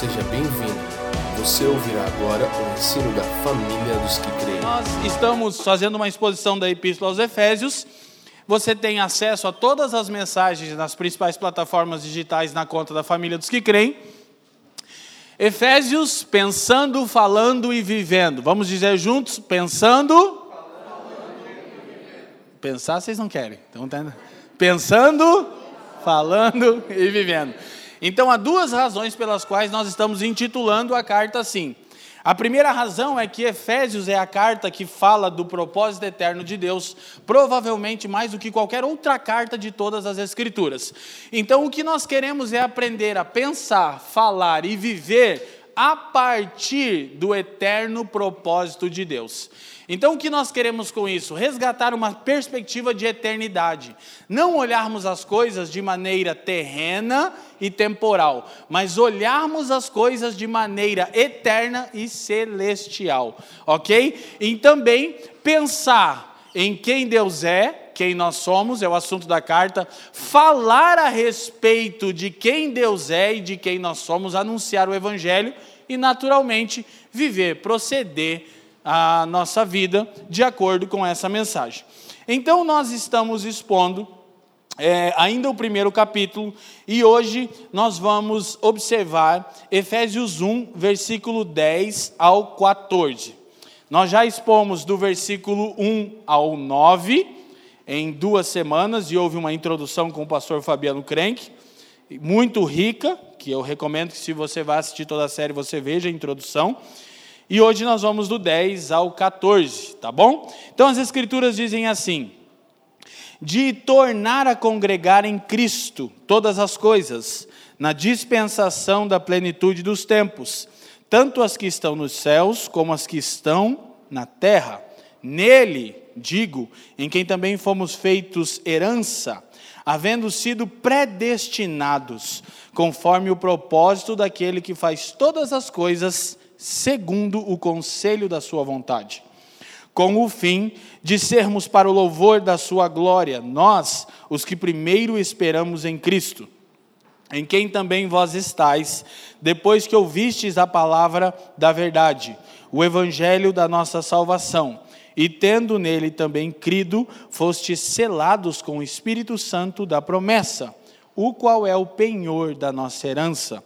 Seja bem-vindo. Você ouvirá agora o ensino da família dos que creem. Nós estamos fazendo uma exposição da Epístola aos Efésios. Você tem acesso a todas as mensagens nas principais plataformas digitais na conta da família dos que creem. Efésios, pensando, falando e vivendo. Vamos dizer juntos? Pensando. Pensar vocês não querem. Então, tá- pensando, falando e vivendo. Então, há duas razões pelas quais nós estamos intitulando a carta assim. A primeira razão é que Efésios é a carta que fala do propósito eterno de Deus, provavelmente mais do que qualquer outra carta de todas as Escrituras. Então, o que nós queremos é aprender a pensar, falar e viver a partir do eterno propósito de Deus. Então, o que nós queremos com isso? Resgatar uma perspectiva de eternidade. Não olharmos as coisas de maneira terrena e temporal, mas olharmos as coisas de maneira eterna e celestial, ok? E também pensar em quem Deus é, quem nós somos, é o assunto da carta, falar a respeito de quem Deus é e de quem nós somos, anunciar o Evangelho e, naturalmente, viver, proceder a nossa vida de acordo com essa mensagem. Então, nós estamos expondo é, ainda o primeiro capítulo e hoje nós vamos observar Efésios 1, versículo 10 ao 14. Nós já expomos do versículo 1 ao 9 em duas semanas e houve uma introdução com o pastor Fabiano Krenk, muito rica, que eu recomendo que se você vai assistir toda a série você veja a introdução. E hoje nós vamos do 10 ao 14, tá bom? Então as escrituras dizem assim: de tornar a congregar em Cristo todas as coisas, na dispensação da plenitude dos tempos, tanto as que estão nos céus como as que estão na terra. Nele, digo, em quem também fomos feitos herança, havendo sido predestinados, conforme o propósito daquele que faz todas as coisas segundo o conselho da sua vontade, com o fim de sermos para o louvor da sua glória, nós, os que primeiro esperamos em Cristo, em quem também vós estáis, depois que ouvistes a palavra da verdade, o evangelho da nossa salvação, e tendo nele também crido, fostes selados com o Espírito Santo da promessa, o qual é o penhor da nossa herança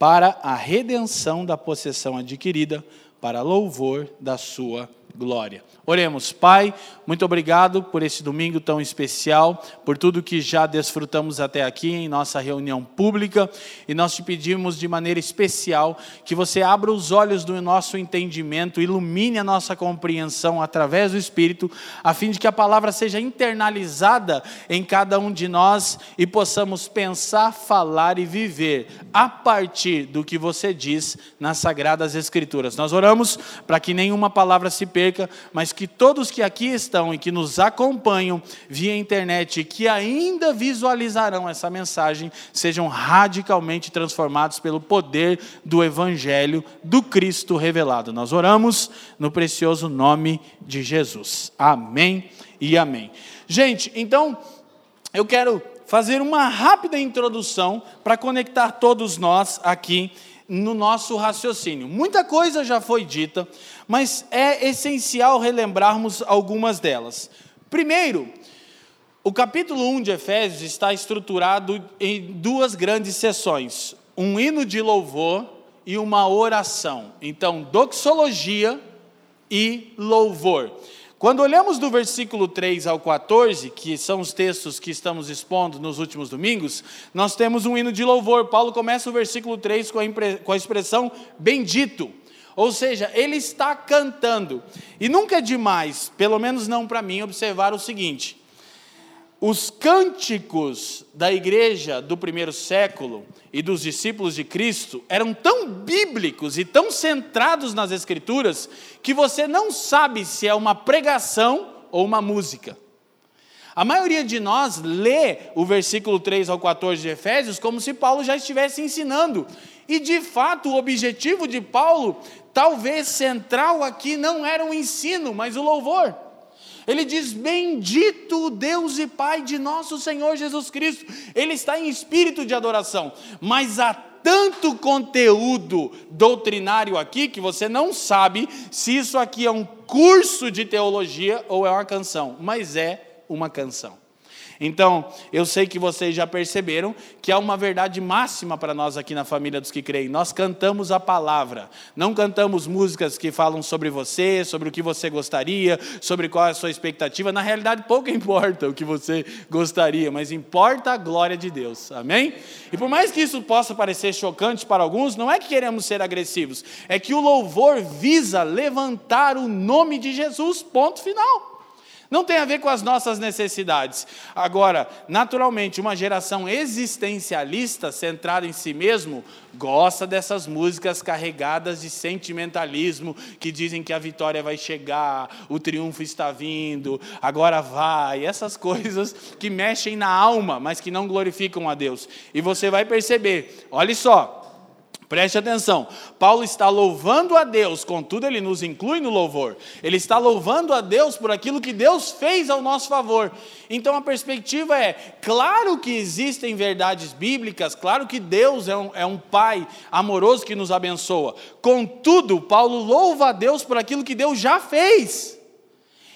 para a redenção da possessão adquirida, para louvor da sua glória. Oremos, Pai, muito obrigado por esse domingo tão especial, por tudo que já desfrutamos até aqui em nossa reunião pública, e nós te pedimos de maneira especial que você abra os olhos do nosso entendimento, ilumine a nossa compreensão através do Espírito, a fim de que a palavra seja internalizada em cada um de nós e possamos pensar, falar e viver a partir do que você diz nas sagradas Escrituras. Nós oramos para que nenhuma palavra se perca, mas que todos que aqui estão e que nos acompanham via internet e que ainda visualizarão essa mensagem sejam radicalmente transformados pelo poder do Evangelho do Cristo revelado. Nós oramos no precioso nome de Jesus. Amém e amém. Gente, então eu quero fazer uma rápida introdução para conectar todos nós aqui no nosso raciocínio. Muita coisa já foi dita, mas é essencial relembrarmos algumas delas. Primeiro, o capítulo 1 de Efésios está estruturado em duas grandes sessões: um hino de louvor e uma oração. Então, doxologia e louvor. Quando olhamos do versículo 3 ao 14, que são os textos que estamos expondo nos últimos domingos, nós temos um hino de louvor. Paulo começa o versículo 3 com a, com a expressão bendito. Ou seja, ele está cantando. E nunca é demais, pelo menos não para mim, observar o seguinte: os cânticos da igreja do primeiro século e dos discípulos de Cristo eram tão bíblicos e tão centrados nas Escrituras que você não sabe se é uma pregação ou uma música. A maioria de nós lê o versículo 3 ao 14 de Efésios como se Paulo já estivesse ensinando. E de fato, o objetivo de Paulo, talvez central aqui, não era o ensino, mas o louvor. Ele diz: Bendito o Deus e Pai de nosso Senhor Jesus Cristo. Ele está em espírito de adoração, mas a tanto conteúdo doutrinário aqui que você não sabe se isso aqui é um curso de teologia ou é uma canção, mas é uma canção. Então, eu sei que vocês já perceberam que há uma verdade máxima para nós aqui na família dos que creem. Nós cantamos a palavra, não cantamos músicas que falam sobre você, sobre o que você gostaria, sobre qual é a sua expectativa. Na realidade, pouco importa o que você gostaria, mas importa a glória de Deus. Amém? E por mais que isso possa parecer chocante para alguns, não é que queremos ser agressivos, é que o louvor visa levantar o nome de Jesus. Ponto final. Não tem a ver com as nossas necessidades. Agora, naturalmente, uma geração existencialista, centrada em si mesmo, gosta dessas músicas carregadas de sentimentalismo, que dizem que a vitória vai chegar, o triunfo está vindo, agora vai, essas coisas que mexem na alma, mas que não glorificam a Deus. E você vai perceber, olhe só, Preste atenção, Paulo está louvando a Deus, contudo, ele nos inclui no louvor. Ele está louvando a Deus por aquilo que Deus fez ao nosso favor. Então a perspectiva é: claro que existem verdades bíblicas, claro que Deus é um, é um Pai amoroso que nos abençoa. Contudo, Paulo louva a Deus por aquilo que Deus já fez.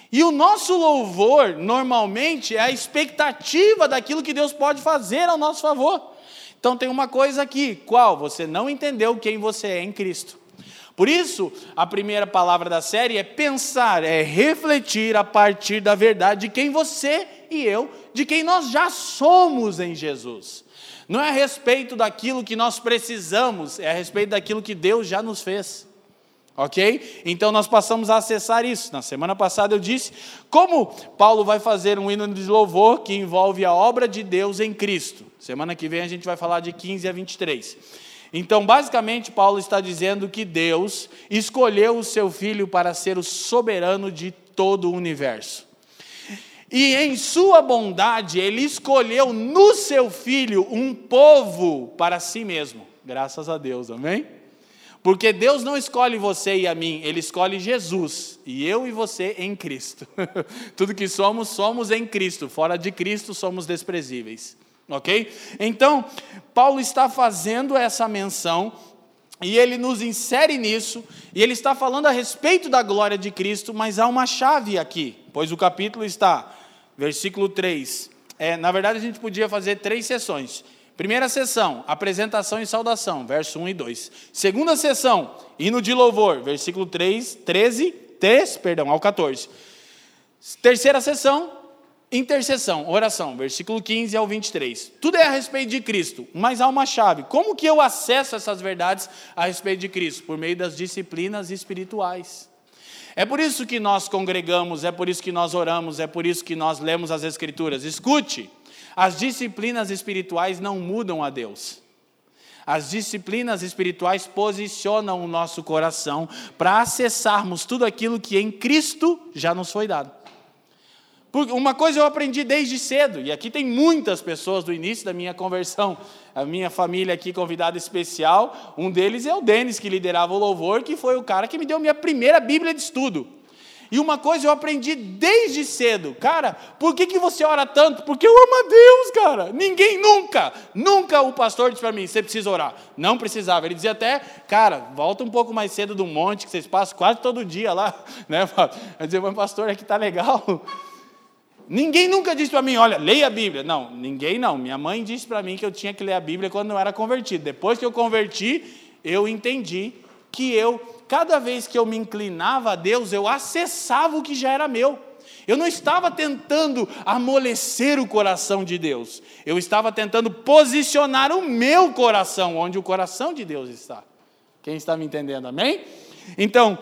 E o nosso louvor, normalmente, é a expectativa daquilo que Deus pode fazer ao nosso favor. Então tem uma coisa aqui, qual? Você não entendeu quem você é em Cristo. Por isso, a primeira palavra da série é pensar, é refletir a partir da verdade de quem você e eu, de quem nós já somos em Jesus. Não é a respeito daquilo que nós precisamos, é a respeito daquilo que Deus já nos fez. Ok? Então nós passamos a acessar isso. Na semana passada eu disse como Paulo vai fazer um hino de louvor que envolve a obra de Deus em Cristo. Semana que vem a gente vai falar de 15 a 23. Então, basicamente, Paulo está dizendo que Deus escolheu o seu filho para ser o soberano de todo o universo. E em sua bondade, ele escolheu no seu filho um povo para si mesmo. Graças a Deus, amém? Porque Deus não escolhe você e a mim, Ele escolhe Jesus, e eu e você em Cristo. Tudo que somos, somos em Cristo, fora de Cristo somos desprezíveis. Ok? Então, Paulo está fazendo essa menção e ele nos insere nisso, e ele está falando a respeito da glória de Cristo, mas há uma chave aqui, pois o capítulo está, versículo 3. É, na verdade, a gente podia fazer três sessões. Primeira sessão, apresentação e saudação, verso 1 e 2. Segunda sessão, hino de louvor, versículo 3, 13, 3, perdão, ao 14. Terceira sessão, Intercessão, oração, versículo 15 ao 23. Tudo é a respeito de Cristo, mas há uma chave. Como que eu acesso essas verdades a respeito de Cristo? Por meio das disciplinas espirituais. É por isso que nós congregamos, é por isso que nós oramos, é por isso que nós lemos as Escrituras. Escute, as disciplinas espirituais não mudam a Deus. As disciplinas espirituais posicionam o nosso coração para acessarmos tudo aquilo que em Cristo já nos foi dado. Uma coisa eu aprendi desde cedo, e aqui tem muitas pessoas do início da minha conversão, a minha família aqui convidada especial, um deles é o Denis, que liderava o louvor, que foi o cara que me deu minha primeira Bíblia de estudo. E uma coisa eu aprendi desde cedo, cara, por que, que você ora tanto? Porque eu amo a Deus, cara. Ninguém nunca, nunca o pastor disse para mim, você precisa orar. Não precisava. Ele dizia até, cara, volta um pouco mais cedo do monte, que vocês passam quase todo dia lá. Né? Eu dizia, mas pastor, aqui tá legal. Ninguém nunca disse para mim, olha, leia a Bíblia. Não, ninguém não. Minha mãe disse para mim que eu tinha que ler a Bíblia quando eu era convertido. Depois que eu converti, eu entendi que eu, cada vez que eu me inclinava a Deus, eu acessava o que já era meu. Eu não estava tentando amolecer o coração de Deus. Eu estava tentando posicionar o meu coração onde o coração de Deus está. Quem está me entendendo? Amém? Então,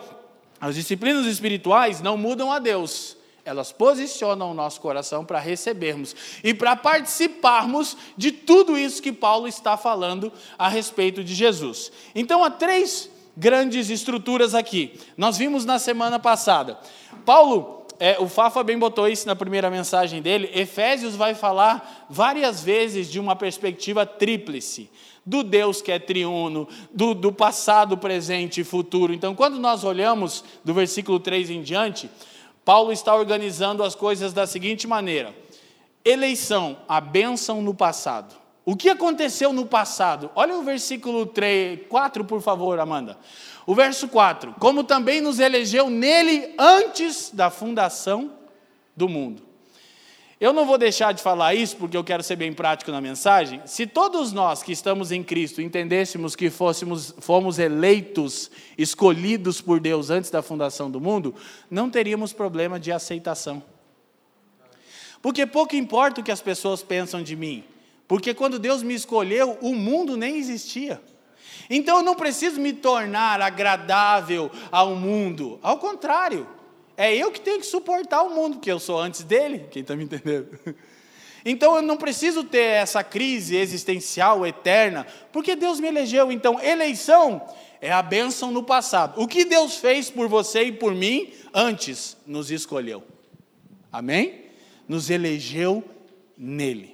as disciplinas espirituais não mudam a Deus elas posicionam o nosso coração para recebermos e para participarmos de tudo isso que Paulo está falando a respeito de Jesus. Então, há três grandes estruturas aqui. Nós vimos na semana passada. Paulo, é, o Fafa bem botou isso na primeira mensagem dele. Efésios vai falar várias vezes de uma perspectiva tríplice do Deus que é triuno, do, do passado, presente e futuro. Então, quando nós olhamos do versículo 3 em diante, Paulo está organizando as coisas da seguinte maneira: eleição, a bênção no passado. O que aconteceu no passado? Olha o versículo 3, 4, por favor, Amanda. O verso 4: Como também nos elegeu nele antes da fundação do mundo. Eu não vou deixar de falar isso porque eu quero ser bem prático na mensagem. Se todos nós que estamos em Cristo entendêssemos que fôssemos, fomos eleitos, escolhidos por Deus antes da fundação do mundo, não teríamos problema de aceitação. Porque pouco importa o que as pessoas pensam de mim, porque quando Deus me escolheu, o mundo nem existia. Então eu não preciso me tornar agradável ao mundo, ao contrário. É eu que tenho que suportar o mundo, porque eu sou antes dele, quem está me entendendo? Então eu não preciso ter essa crise existencial eterna, porque Deus me elegeu. Então, eleição é a bênção no passado. O que Deus fez por você e por mim antes nos escolheu. Amém? Nos elegeu nele.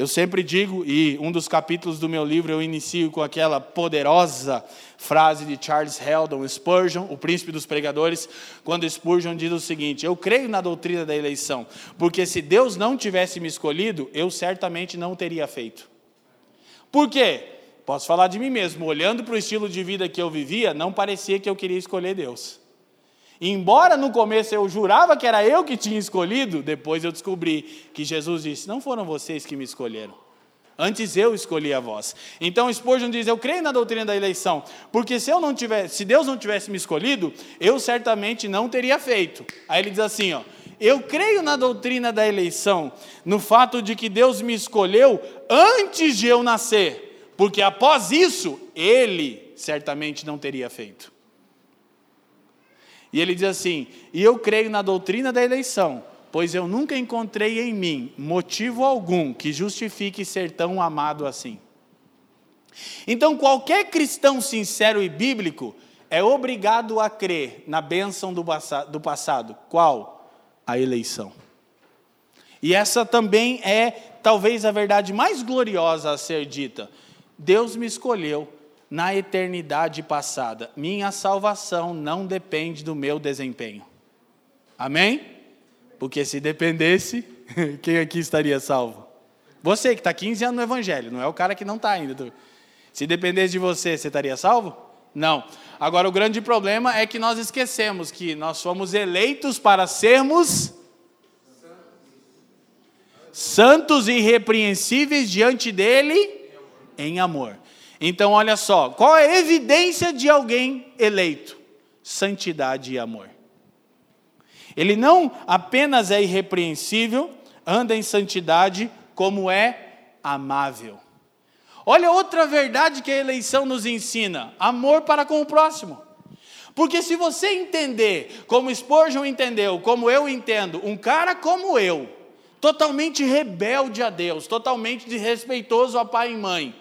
Eu sempre digo, e um dos capítulos do meu livro eu inicio com aquela poderosa frase de Charles Heldon Spurgeon, o príncipe dos pregadores, quando Spurgeon diz o seguinte: Eu creio na doutrina da eleição, porque se Deus não tivesse me escolhido, eu certamente não teria feito. Por quê? Posso falar de mim mesmo, olhando para o estilo de vida que eu vivia, não parecia que eu queria escolher Deus. Embora no começo eu jurava que era eu que tinha escolhido, depois eu descobri que Jesus disse: Não foram vocês que me escolheram. Antes eu escolhi a vós. Então Spurgeon diz: Eu creio na doutrina da eleição, porque se eu não tivesse, se Deus não tivesse me escolhido, eu certamente não teria feito. Aí ele diz assim, ó: Eu creio na doutrina da eleição, no fato de que Deus me escolheu antes de eu nascer, porque após isso ele certamente não teria feito. E ele diz assim: E eu creio na doutrina da eleição, pois eu nunca encontrei em mim motivo algum que justifique ser tão amado assim. Então, qualquer cristão sincero e bíblico é obrigado a crer na bênção do, passado. Qual? A eleição. E essa também é talvez a verdade mais gloriosa a ser dita. Deus me escolheu na eternidade passada. Minha salvação não depende do meu desempenho. Amém? Porque se dependesse, quem aqui estaria salvo? Você que está 15 anos no Evangelho, não é o cara que não está ainda. Se dependesse de você, você estaria salvo? Não. Agora, o grande problema é que nós esquecemos que nós fomos eleitos para sermos santos e irrepreensíveis diante dele em amor. Então, olha só, qual é a evidência de alguém eleito? Santidade e amor. Ele não apenas é irrepreensível, anda em santidade, como é amável. Olha outra verdade que a eleição nos ensina: amor para com o próximo. Porque se você entender, como Spurgeon entendeu, como eu entendo, um cara como eu, totalmente rebelde a Deus, totalmente desrespeitoso a pai e mãe,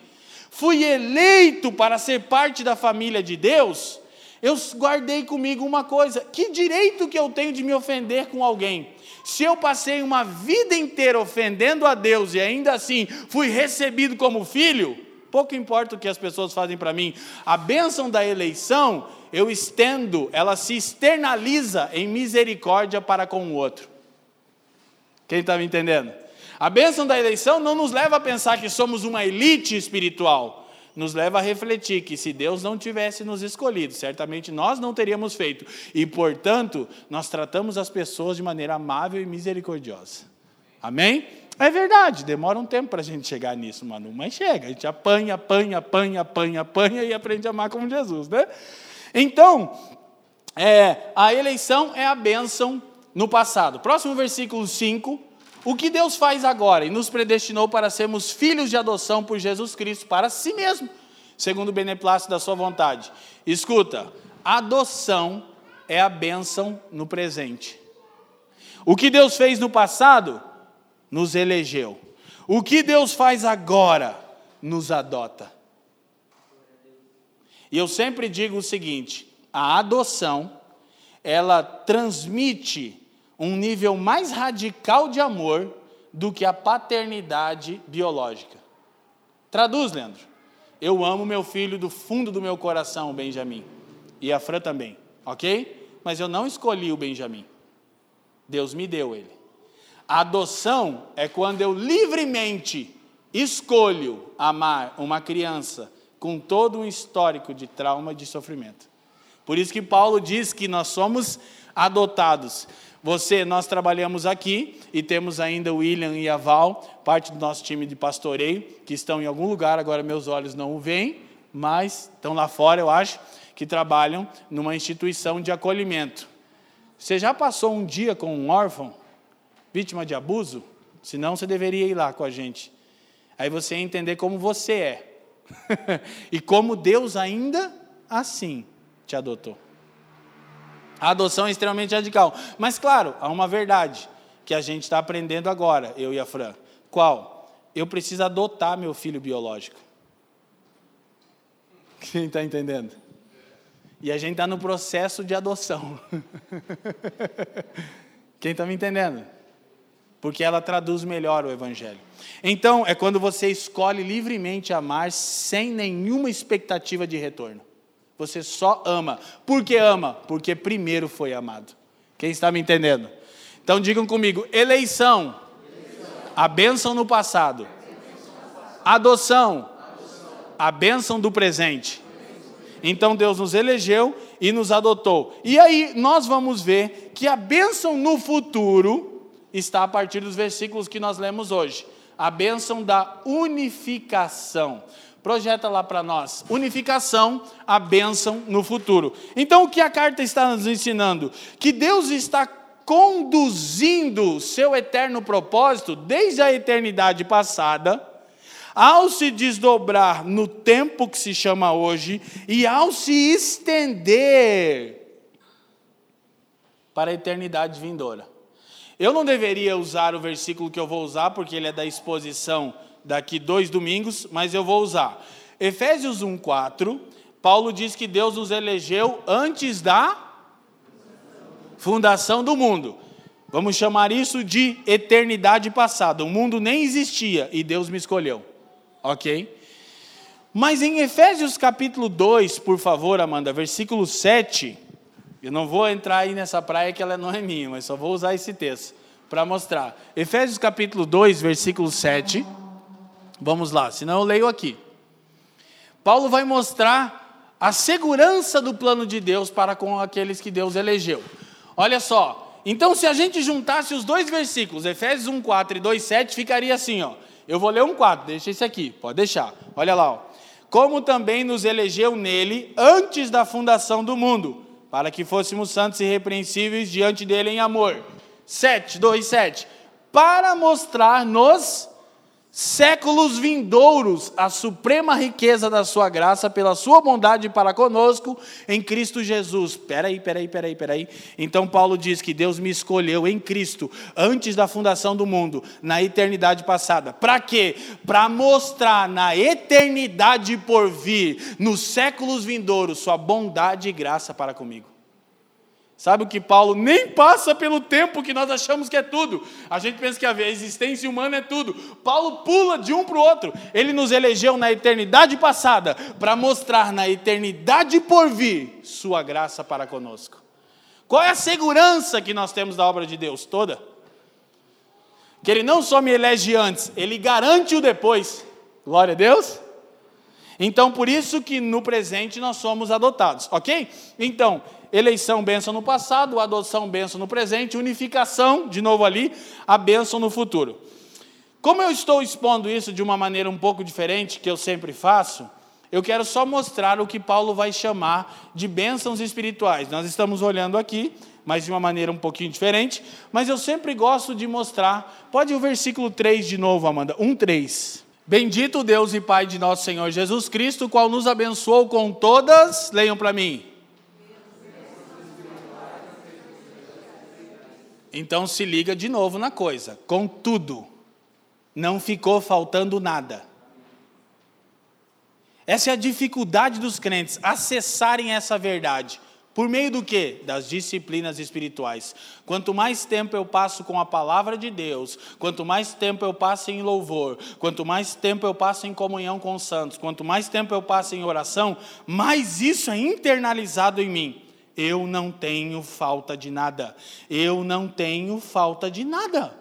fui eleito para ser parte da família de Deus, eu guardei comigo uma coisa: que direito que eu tenho de me ofender com alguém? Se eu passei uma vida inteira ofendendo a Deus e ainda assim fui recebido como filho, pouco importa o que as pessoas fazem para mim, a bênção da eleição eu estendo, ela se externaliza em misericórdia para com o outro. Quem está me entendendo? A bênção da eleição não nos leva a pensar que somos uma elite espiritual. Nos leva a refletir que se Deus não tivesse nos escolhido, certamente nós não teríamos feito. E, portanto, nós tratamos as pessoas de maneira amável e misericordiosa. Amém? É verdade, demora um tempo para a gente chegar nisso, Manu, mas chega, a gente apanha, apanha, apanha, apanha, apanha e aprende a amar como Jesus, né? Então, é, a eleição é a bênção no passado. Próximo versículo 5 o que Deus faz agora? E nos predestinou para sermos filhos de adoção por Jesus Cristo para si mesmo, segundo o beneplácito da sua vontade. Escuta, adoção é a bênção no presente. O que Deus fez no passado, nos elegeu. O que Deus faz agora, nos adota. E eu sempre digo o seguinte: a adoção, ela transmite um nível mais radical de amor do que a paternidade biológica. Traduz, Leandro. Eu amo meu filho do fundo do meu coração, o Benjamin. E a Fran também, ok? Mas eu não escolhi o Benjamin. Deus me deu ele. A adoção é quando eu livremente escolho amar uma criança com todo um histórico de trauma e de sofrimento. Por isso que Paulo diz que nós somos adotados. Você, nós trabalhamos aqui e temos ainda o William e a Val, parte do nosso time de pastoreio, que estão em algum lugar, agora meus olhos não o veem, mas estão lá fora, eu acho, que trabalham numa instituição de acolhimento. Você já passou um dia com um órfão, vítima de abuso? Senão você deveria ir lá com a gente. Aí você ia entender como você é. e como Deus ainda assim te adotou. A adoção é extremamente radical. Mas, claro, há uma verdade que a gente está aprendendo agora, eu e a Fran. Qual? Eu preciso adotar meu filho biológico. Quem está entendendo? E a gente está no processo de adoção. Quem está me entendendo? Porque ela traduz melhor o Evangelho. Então, é quando você escolhe livremente amar sem nenhuma expectativa de retorno. Você só ama. Por que ama? Porque primeiro foi amado. Quem está me entendendo? Então digam comigo: eleição, a bênção no passado, adoção, a bênção do presente. Então Deus nos elegeu e nos adotou. E aí nós vamos ver que a bênção no futuro está a partir dos versículos que nós lemos hoje. A bênção da unificação. Projeta lá para nós. Unificação, a bênção no futuro. Então o que a carta está nos ensinando? Que Deus está conduzindo seu eterno propósito desde a eternidade passada ao se desdobrar no tempo que se chama hoje e ao se estender para a eternidade vindoura. Eu não deveria usar o versículo que eu vou usar, porque ele é da exposição daqui dois domingos, mas eu vou usar. Efésios 1,4, Paulo diz que Deus nos elegeu antes da fundação do mundo. Vamos chamar isso de eternidade passada. O mundo nem existia e Deus me escolheu ok? Mas em Efésios capítulo 2, por favor, Amanda, versículo 7, eu não vou entrar aí nessa praia que ela não é minha, mas só vou usar esse texto para mostrar. Efésios capítulo 2, versículo 7. Vamos lá, senão eu leio aqui. Paulo vai mostrar a segurança do plano de Deus para com aqueles que Deus elegeu. Olha só, então se a gente juntasse os dois versículos, Efésios 1, 4 e 2, 7, ficaria assim, ó. Eu vou ler um quadro, deixa esse aqui, pode deixar. Olha lá. Ó. Como também nos elegeu nele antes da fundação do mundo, para que fôssemos santos e irrepreensíveis diante dele em amor. 7, 2, 7. Para mostrar-nos séculos vindouros a suprema riqueza da sua graça pela sua bondade para conosco em Cristo Jesus. Peraí, peraí, peraí, peraí. Então Paulo diz que Deus me escolheu em Cristo antes da fundação do mundo, na eternidade passada. Para quê? Para mostrar na eternidade por vir, nos séculos vindouros, sua bondade e graça para comigo. Sabe o que Paulo nem passa pelo tempo que nós achamos que é tudo. A gente pensa que a existência humana é tudo. Paulo pula de um para o outro. Ele nos elegeu na eternidade passada para mostrar na eternidade por vir sua graça para conosco. Qual é a segurança que nós temos da obra de Deus toda? Que ele não só me elege antes, ele garante o depois. Glória a Deus. Então, por isso que no presente nós somos adotados, ok? Então, eleição, bênção no passado, adoção, bênção no presente, unificação, de novo ali, a bênção no futuro. Como eu estou expondo isso de uma maneira um pouco diferente, que eu sempre faço, eu quero só mostrar o que Paulo vai chamar de bênçãos espirituais. Nós estamos olhando aqui, mas de uma maneira um pouquinho diferente, mas eu sempre gosto de mostrar. Pode o versículo 3 de novo, Amanda. 1, 3. Bendito Deus e Pai de nosso Senhor Jesus Cristo, qual nos abençoou com todas, leiam para mim, Então se liga de novo na coisa. Contudo, não ficou faltando nada. Essa é a dificuldade dos crentes, acessarem essa verdade. Por meio do quê? Das disciplinas espirituais. Quanto mais tempo eu passo com a palavra de Deus, quanto mais tempo eu passo em louvor, quanto mais tempo eu passo em comunhão com os santos, quanto mais tempo eu passo em oração, mais isso é internalizado em mim. Eu não tenho falta de nada. Eu não tenho falta de nada.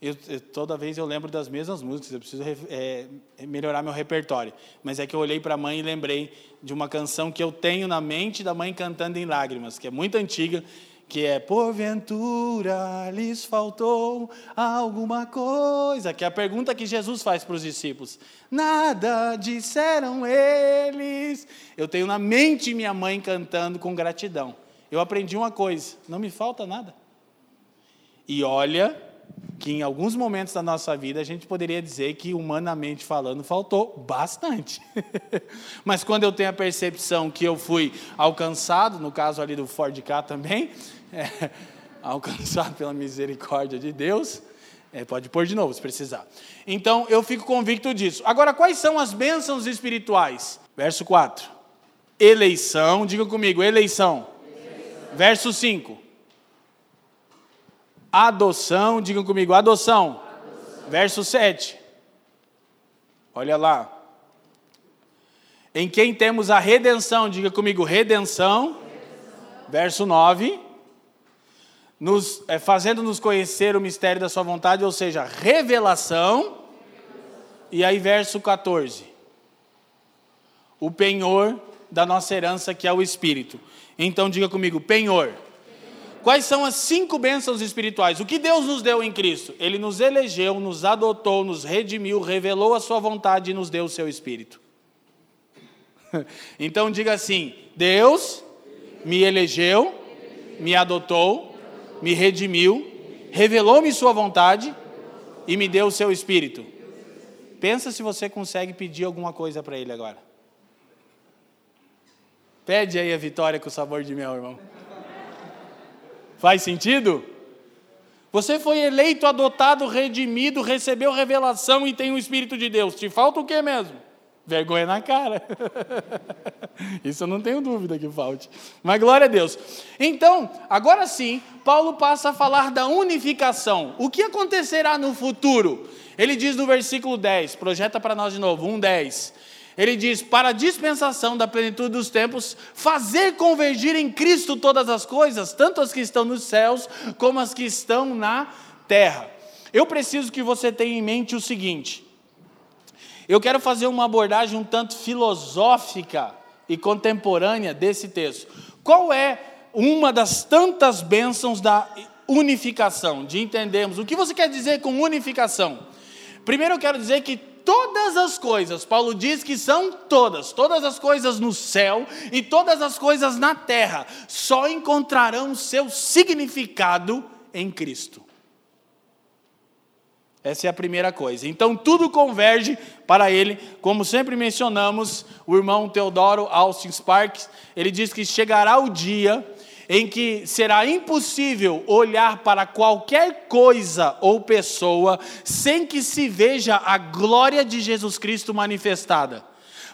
Eu, toda vez eu lembro das mesmas músicas, eu preciso é, melhorar meu repertório. Mas é que eu olhei para a mãe e lembrei de uma canção que eu tenho na mente da mãe cantando em lágrimas, que é muito antiga, que é Porventura lhes faltou alguma coisa, que é a pergunta que Jesus faz para os discípulos. Nada disseram eles. Eu tenho na mente minha mãe cantando com gratidão. Eu aprendi uma coisa: não me falta nada. E olha que em alguns momentos da nossa vida a gente poderia dizer que, humanamente falando, faltou bastante. Mas quando eu tenho a percepção que eu fui alcançado, no caso ali do Ford K também, é, alcançado pela misericórdia de Deus, é, pode pôr de novo se precisar. Então eu fico convicto disso. Agora, quais são as bênçãos espirituais? Verso 4. Eleição, diga comigo, eleição. eleição. Verso 5 Adoção, digam comigo, adoção. adoção. Verso 7. Olha lá. Em quem temos a redenção, diga comigo, redenção. redenção. Verso 9. Nos, é, Fazendo-nos conhecer o mistério da Sua vontade, ou seja, revelação. E aí, verso 14. O penhor da nossa herança, que é o Espírito. Então, diga comigo, penhor. Quais são as cinco bênçãos espirituais? O que Deus nos deu em Cristo? Ele nos elegeu, nos adotou, nos redimiu, revelou a sua vontade e nos deu o seu espírito. Então diga assim: Deus me elegeu, me adotou, me redimiu, revelou-me sua vontade e me deu o seu espírito. Pensa se você consegue pedir alguma coisa para ele agora. Pede aí a vitória com sabor de mel, irmão. Faz sentido? Você foi eleito, adotado, redimido, recebeu revelação e tem o Espírito de Deus. Te falta o que mesmo? Vergonha na cara. Isso eu não tenho dúvida que falte. Mas glória a Deus. Então, agora sim, Paulo passa a falar da unificação. O que acontecerá no futuro? Ele diz no versículo 10, projeta para nós de novo, 1:10. Ele diz: para a dispensação da plenitude dos tempos, fazer convergir em Cristo todas as coisas, tanto as que estão nos céus como as que estão na terra. Eu preciso que você tenha em mente o seguinte: eu quero fazer uma abordagem um tanto filosófica e contemporânea desse texto. Qual é uma das tantas bênçãos da unificação, de entendermos o que você quer dizer com unificação? Primeiro eu quero dizer que todas as coisas, Paulo diz que são todas, todas as coisas no céu e todas as coisas na terra, só encontrarão seu significado em Cristo. Essa é a primeira coisa. Então tudo converge para ele, como sempre mencionamos, o irmão Teodoro Austin Sparks, ele diz que chegará o dia em que será impossível olhar para qualquer coisa ou pessoa sem que se veja a glória de Jesus Cristo manifestada.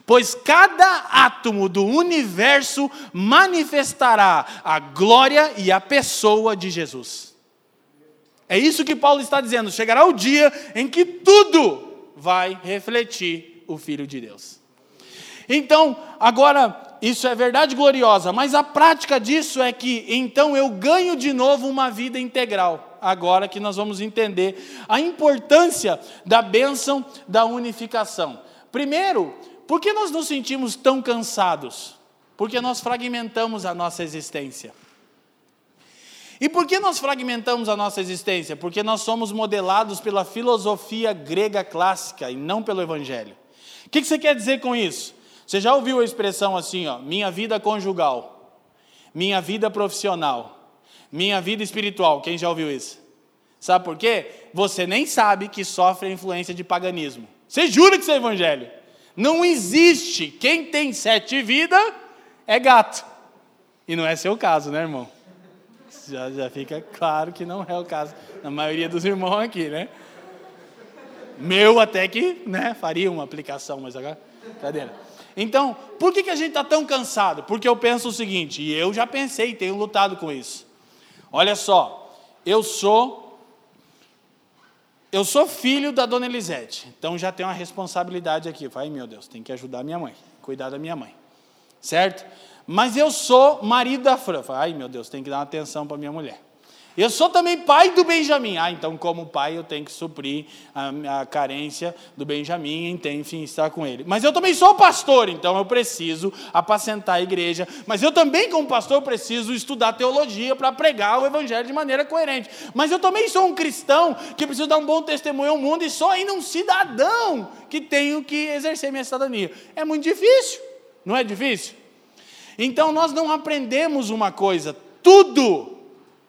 Pois cada átomo do universo manifestará a glória e a pessoa de Jesus. É isso que Paulo está dizendo. Chegará o dia em que tudo vai refletir o Filho de Deus. Então, agora, isso é verdade gloriosa, mas a prática disso é que então eu ganho de novo uma vida integral. Agora que nós vamos entender a importância da bênção da unificação. Primeiro, por que nós nos sentimos tão cansados? Porque nós fragmentamos a nossa existência. E por que nós fragmentamos a nossa existência? Porque nós somos modelados pela filosofia grega clássica e não pelo Evangelho. O que você quer dizer com isso? Você já ouviu a expressão assim, ó, minha vida conjugal, minha vida profissional, minha vida espiritual? Quem já ouviu isso? Sabe por quê? Você nem sabe que sofre a influência de paganismo. Você jura que isso é evangelho? Não existe. Quem tem sete vidas é gato. E não é seu caso, né, irmão? Já, já fica claro que não é o caso da maioria dos irmãos aqui, né? Meu até que né, faria uma aplicação, mas agora, cadeira. Então, por que, que a gente está tão cansado? Porque eu penso o seguinte, e eu já pensei, tenho lutado com isso. Olha só, eu sou eu sou filho da dona Elisete, então já tenho uma responsabilidade aqui. Ai meu Deus, tem que ajudar minha mãe, cuidar da minha mãe, certo? Mas eu sou marido da Fran. Ai meu Deus, tem que dar uma atenção para minha mulher. Eu sou também pai do Benjamim. Ah, então, como pai, eu tenho que suprir a, a carência do Benjamim, enfim, estar com ele. Mas eu também sou pastor, então eu preciso apacentar a igreja. Mas eu também, como pastor, preciso estudar teologia para pregar o evangelho de maneira coerente. Mas eu também sou um cristão que preciso dar um bom testemunho ao mundo e sou ainda um cidadão que tenho que exercer minha cidadania. É muito difícil, não é difícil? Então, nós não aprendemos uma coisa, tudo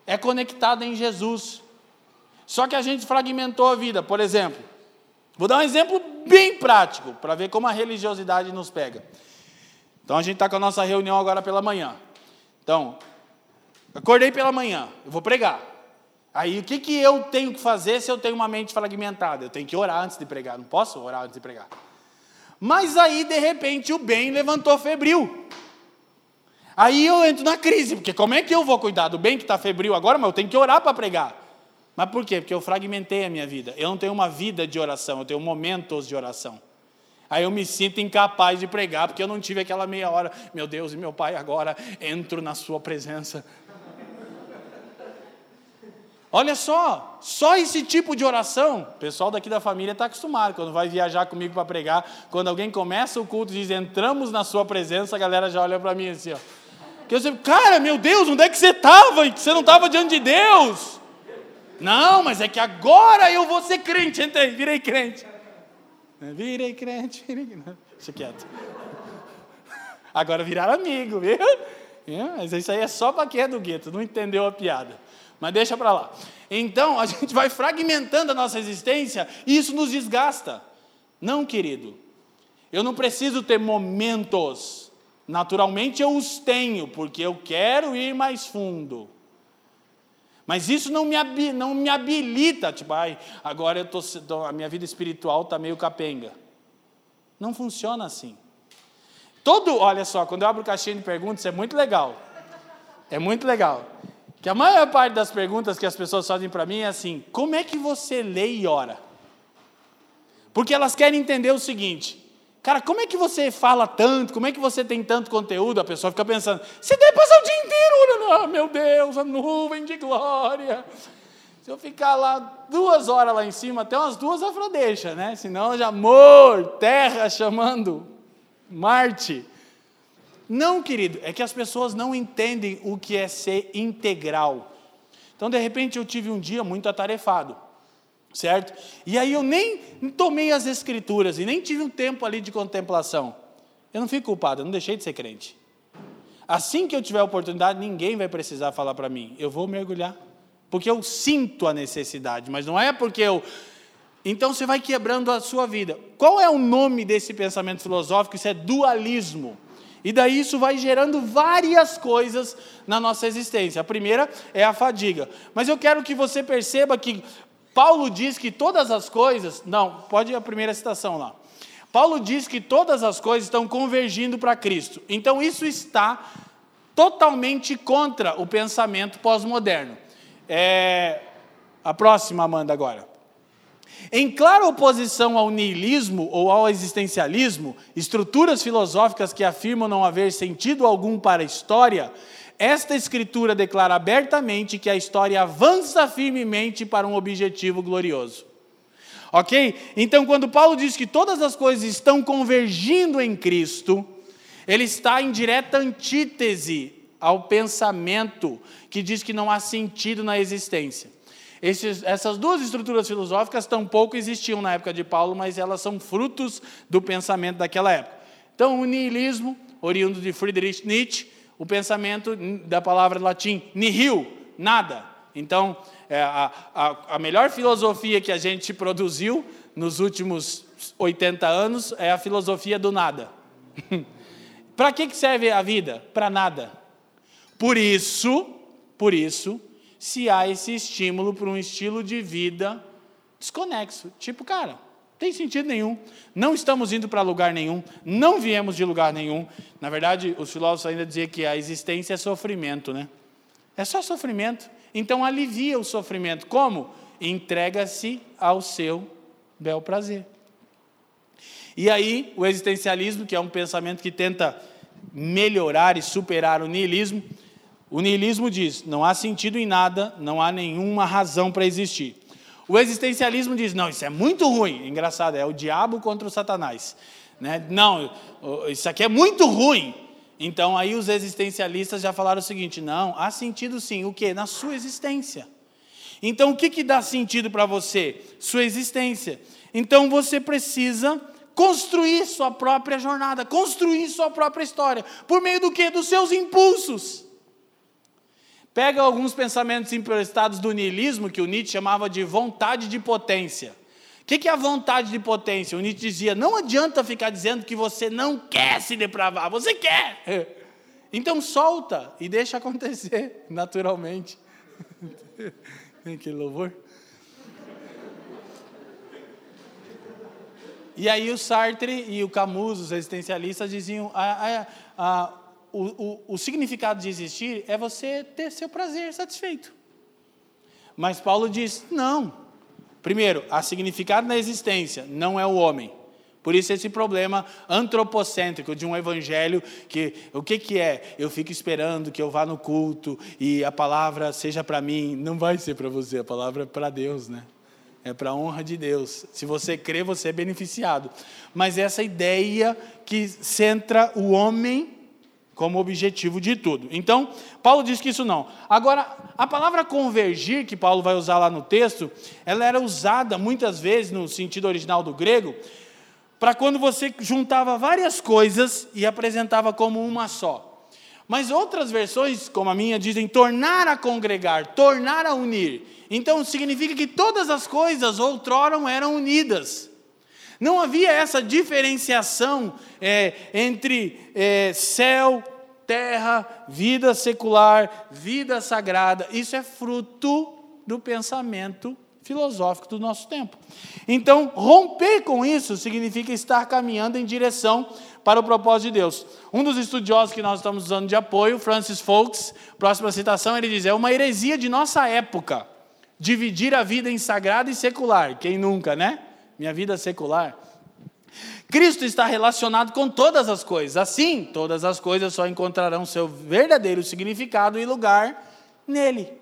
é conectada em Jesus. Só que a gente fragmentou a vida. Por exemplo, vou dar um exemplo bem prático para ver como a religiosidade nos pega. Então a gente está com a nossa reunião agora pela manhã. Então, acordei pela manhã, eu vou pregar. Aí o que, que eu tenho que fazer se eu tenho uma mente fragmentada? Eu tenho que orar antes de pregar, não posso orar antes de pregar. Mas aí, de repente, o bem levantou febril. Aí eu entro na crise, porque como é que eu vou cuidar do bem que está febril agora, mas eu tenho que orar para pregar. Mas por quê? Porque eu fragmentei a minha vida. Eu não tenho uma vida de oração, eu tenho momentos de oração. Aí eu me sinto incapaz de pregar, porque eu não tive aquela meia hora, meu Deus e meu Pai, agora entro na Sua presença. Olha só, só esse tipo de oração, o pessoal daqui da família está acostumado, quando vai viajar comigo para pregar, quando alguém começa o culto e diz entramos na sua presença, a galera já olha para mim assim, ó. Que eu sempre, cara, meu Deus, onde é que você estava? Você não estava diante de Deus? Não, mas é que agora eu vou ser crente. Entrei, virei crente. Virei crente, virei crente. Deixa quieto. Agora viraram amigo, viu? Mas isso aí é só para quem é do gueto, não entendeu a piada. Mas deixa para lá. Então, a gente vai fragmentando a nossa existência e isso nos desgasta. Não, querido. Eu não preciso ter momentos Naturalmente eu os tenho, porque eu quero ir mais fundo. Mas isso não me, não me habilita, tipo, ai, agora eu tô, a minha vida espiritual está meio capenga. Não funciona assim. Todo, olha só, quando eu abro caixinha de perguntas, é muito legal. É muito legal. Que a maior parte das perguntas que as pessoas fazem para mim é assim: como é que você lê e ora? Porque elas querem entender o seguinte: Cara, como é que você fala tanto? Como é que você tem tanto conteúdo? A pessoa fica pensando, você deve passar o dia inteiro orando, ah, meu Deus, a nuvem de glória. Se eu ficar lá duas horas lá em cima, até umas duas afrodeixa, né? Senão já amor, terra chamando Marte. Não, querido, é que as pessoas não entendem o que é ser integral. Então, de repente, eu tive um dia muito atarefado certo? E aí eu nem tomei as escrituras e nem tive um tempo ali de contemplação. Eu não fico culpado, eu não deixei de ser crente. Assim que eu tiver oportunidade, ninguém vai precisar falar para mim. Eu vou mergulhar. Porque eu sinto a necessidade, mas não é porque eu. Então você vai quebrando a sua vida. Qual é o nome desse pensamento filosófico? Isso é dualismo. E daí isso vai gerando várias coisas na nossa existência. A primeira é a fadiga. Mas eu quero que você perceba que Paulo diz que todas as coisas. Não, pode ir a primeira citação lá. Paulo diz que todas as coisas estão convergindo para Cristo. Então isso está totalmente contra o pensamento pós-moderno. É, a próxima, Amanda, agora. Em clara oposição ao niilismo ou ao existencialismo, estruturas filosóficas que afirmam não haver sentido algum para a história, esta escritura declara abertamente que a história avança firmemente para um objetivo glorioso. Ok? Então, quando Paulo diz que todas as coisas estão convergindo em Cristo, ele está em direta antítese ao pensamento que diz que não há sentido na existência. Esses, essas duas estruturas filosóficas tampouco existiam na época de Paulo, mas elas são frutos do pensamento daquela época. Então, o niilismo, oriundo de Friedrich Nietzsche, o pensamento da palavra latim nihil, nada. Então, é, a, a, a melhor filosofia que a gente produziu nos últimos 80 anos é a filosofia do nada. Para que serve a vida? Para nada. Por isso, por isso, se há esse estímulo para um estilo de vida desconexo. Tipo, cara, tem sentido nenhum. Não estamos indo para lugar nenhum, não viemos de lugar nenhum. Na verdade, os filósofos ainda diziam que a existência é sofrimento, né? É só sofrimento. Então alivia o sofrimento. Como? Entrega-se ao seu bel prazer. E aí, o existencialismo, que é um pensamento que tenta melhorar e superar o niilismo, O niilismo diz: não há sentido em nada, não há nenhuma razão para existir. O existencialismo diz: não, isso é muito ruim. Engraçado, é o diabo contra o satanás. Né? Não, isso aqui é muito ruim. Então aí os existencialistas já falaram o seguinte: não, há sentido sim. O que? Na sua existência. Então o que, que dá sentido para você? Sua existência. Então você precisa construir sua própria jornada, construir sua própria história. Por meio do que? Dos seus impulsos. Pega alguns pensamentos emprestados do niilismo, que o Nietzsche chamava de vontade de potência. O que é a vontade de potência? O Nietzsche dizia: não adianta ficar dizendo que você não quer se depravar, você quer. Então solta e deixa acontecer naturalmente. que louvor. E aí o Sartre e o Camus, os existencialistas, diziam: a, a, a, o, o, o significado de existir é você ter seu prazer satisfeito. Mas Paulo diz: não. Primeiro, há significado na existência, não é o homem. Por isso esse problema antropocêntrico de um evangelho que o que que é? Eu fico esperando que eu vá no culto e a palavra seja para mim, não vai ser para você, a palavra é para Deus, né? é para a honra de Deus. Se você crê, você é beneficiado. Mas essa ideia que centra o homem como objetivo de tudo. Então, Paulo diz que isso não. Agora, a palavra convergir, que Paulo vai usar lá no texto, ela era usada muitas vezes no sentido original do grego, para quando você juntava várias coisas e apresentava como uma só. Mas outras versões, como a minha, dizem tornar a congregar, tornar a unir. Então significa que todas as coisas outrora eram unidas. Não havia essa diferenciação é, entre é, céu, terra, vida secular, vida sagrada. Isso é fruto do pensamento filosófico do nosso tempo. Então, romper com isso significa estar caminhando em direção para o propósito de Deus. Um dos estudiosos que nós estamos usando de apoio, Francis Folks, próxima citação, ele diz: é uma heresia de nossa época dividir a vida em sagrada e secular. Quem nunca, né? Minha vida secular. Cristo está relacionado com todas as coisas. Assim, todas as coisas só encontrarão seu verdadeiro significado e lugar nele.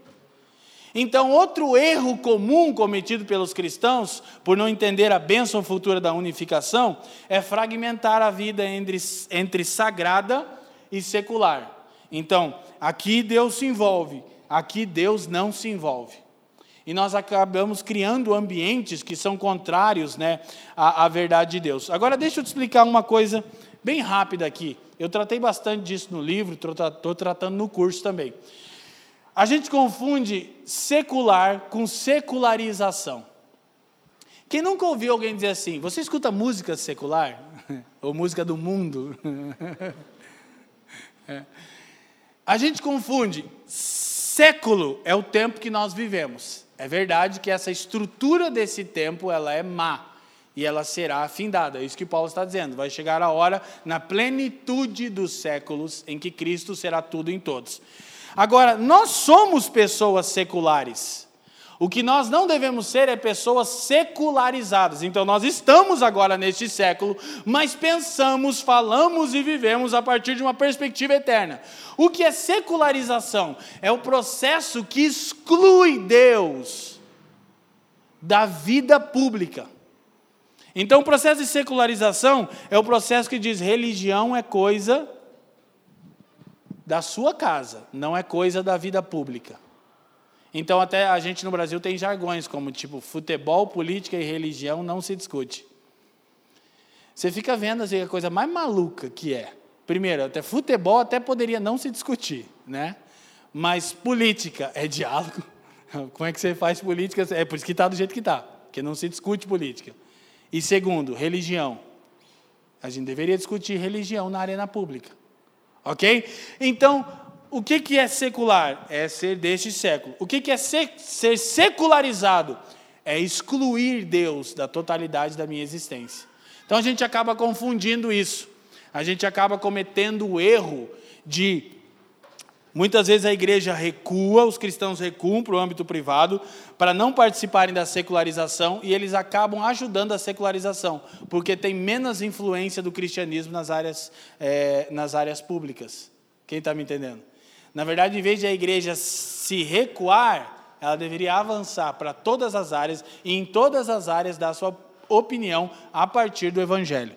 Então, outro erro comum cometido pelos cristãos, por não entender a bênção futura da unificação, é fragmentar a vida entre, entre sagrada e secular. Então, aqui Deus se envolve, aqui Deus não se envolve e nós acabamos criando ambientes que são contrários né, à, à verdade de Deus. Agora, deixa eu te explicar uma coisa bem rápida aqui. Eu tratei bastante disso no livro, estou tratando no curso também. A gente confunde secular com secularização. Quem nunca ouviu alguém dizer assim, você escuta música secular? Ou música do mundo? é. A gente confunde. Século é o tempo que nós vivemos. É verdade que essa estrutura desse tempo ela é má e ela será afindada. É isso que Paulo está dizendo. Vai chegar a hora, na plenitude dos séculos, em que Cristo será tudo em todos. Agora, nós somos pessoas seculares. O que nós não devemos ser é pessoas secularizadas. Então, nós estamos agora neste século, mas pensamos, falamos e vivemos a partir de uma perspectiva eterna. O que é secularização? É o processo que exclui Deus da vida pública. Então, o processo de secularização é o processo que diz: religião é coisa da sua casa, não é coisa da vida pública. Então, até a gente no Brasil tem jargões como tipo futebol, política e religião não se discute. Você fica vendo assim, a coisa mais maluca que é. Primeiro, até futebol até poderia não se discutir, né? Mas política é diálogo. Como é que você faz política? É por isso que está do jeito que está, porque não se discute política. E segundo, religião. A gente deveria discutir religião na arena pública. Ok? Então, o que, que é secular? É ser deste século. O que, que é ser, ser secularizado? É excluir Deus da totalidade da minha existência. Então a gente acaba confundindo isso. A gente acaba cometendo o erro de. Muitas vezes a igreja recua, os cristãos recuam para o âmbito privado para não participarem da secularização e eles acabam ajudando a secularização, porque tem menos influência do cristianismo nas áreas, é, nas áreas públicas. Quem está me entendendo? Na verdade, em vez de a igreja se recuar, ela deveria avançar para todas as áreas e em todas as áreas dar sua opinião a partir do Evangelho.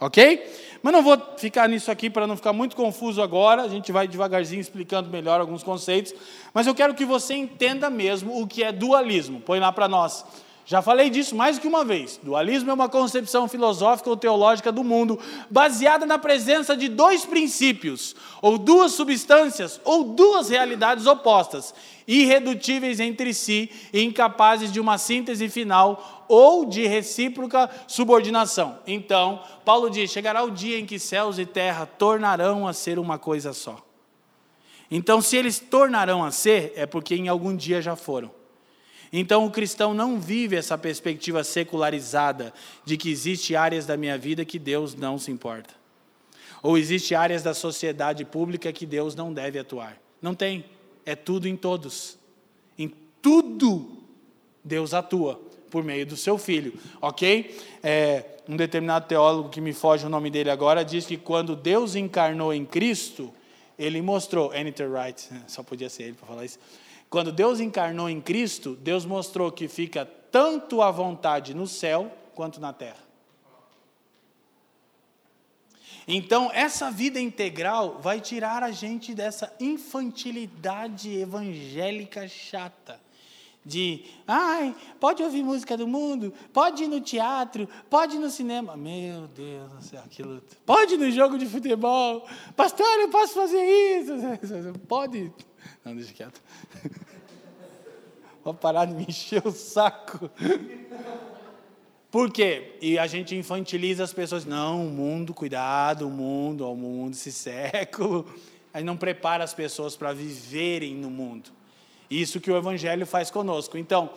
Ok? Mas não vou ficar nisso aqui para não ficar muito confuso agora, a gente vai devagarzinho explicando melhor alguns conceitos, mas eu quero que você entenda mesmo o que é dualismo. Põe lá para nós. Já falei disso mais que uma vez. Dualismo é uma concepção filosófica ou teológica do mundo baseada na presença de dois princípios, ou duas substâncias, ou duas realidades opostas, irredutíveis entre si e incapazes de uma síntese final ou de recíproca subordinação. Então, Paulo diz: chegará o dia em que céus e terra tornarão a ser uma coisa só. Então, se eles tornarão a ser, é porque em algum dia já foram. Então o cristão não vive essa perspectiva secularizada de que existe áreas da minha vida que Deus não se importa. Ou existe áreas da sociedade pública que Deus não deve atuar. Não tem. É tudo em todos. Em tudo Deus atua por meio do seu filho, ok? É, um determinado teólogo que me foge o nome dele agora diz que quando Deus encarnou em Cristo, ele mostrou, Anita Wright, só podia ser ele para falar isso, quando Deus encarnou em Cristo, Deus mostrou que fica tanto à vontade no céu quanto na terra. Então, essa vida integral vai tirar a gente dessa infantilidade evangélica chata. De, ai, pode ouvir música do mundo, pode ir no teatro, pode ir no cinema. Meu Deus do céu, aquilo. Pode ir no jogo de futebol. Pastor, eu posso fazer isso. Pode. Não, deixa quieto. Vou parar de me encher o saco. Por quê? E a gente infantiliza as pessoas. Não, o mundo, cuidado, o mundo, o mundo, esse século. Aí não prepara as pessoas para viverem no mundo. Isso que o Evangelho faz conosco. Então,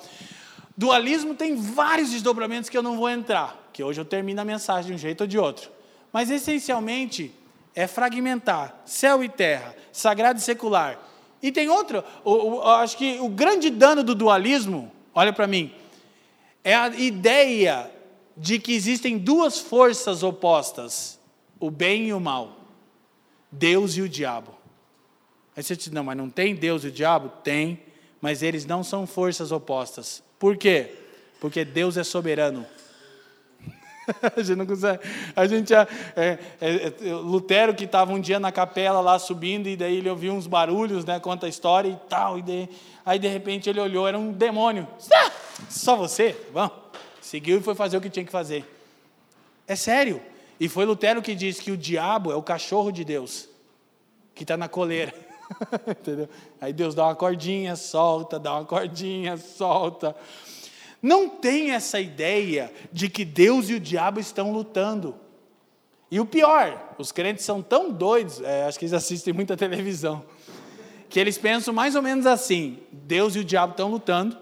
dualismo tem vários desdobramentos que eu não vou entrar, que hoje eu termino a mensagem de um jeito ou de outro. Mas, essencialmente, é fragmentar céu e terra, sagrado e secular, e tem outro, o, o, acho que o grande dano do dualismo, olha para mim, é a ideia de que existem duas forças opostas, o bem e o mal, Deus e o diabo. Aí você diz, não, mas não tem Deus e o diabo? Tem, mas eles não são forças opostas. Por quê? Porque Deus é soberano. a gente não consegue. A gente é, é, é, Lutero que estava um dia na capela lá subindo e daí ele ouviu uns barulhos, né? Conta a história e tal. E aí de repente ele olhou, era um demônio. Só você? Bom, seguiu e foi fazer o que tinha que fazer. É sério. E foi Lutero que disse que o diabo é o cachorro de Deus que está na coleira. Entendeu? Aí Deus dá uma cordinha, solta, dá uma cordinha, solta. Não tem essa ideia de que Deus e o diabo estão lutando. E o pior, os crentes são tão doidos, é, acho que eles assistem muita televisão, que eles pensam mais ou menos assim: Deus e o diabo estão lutando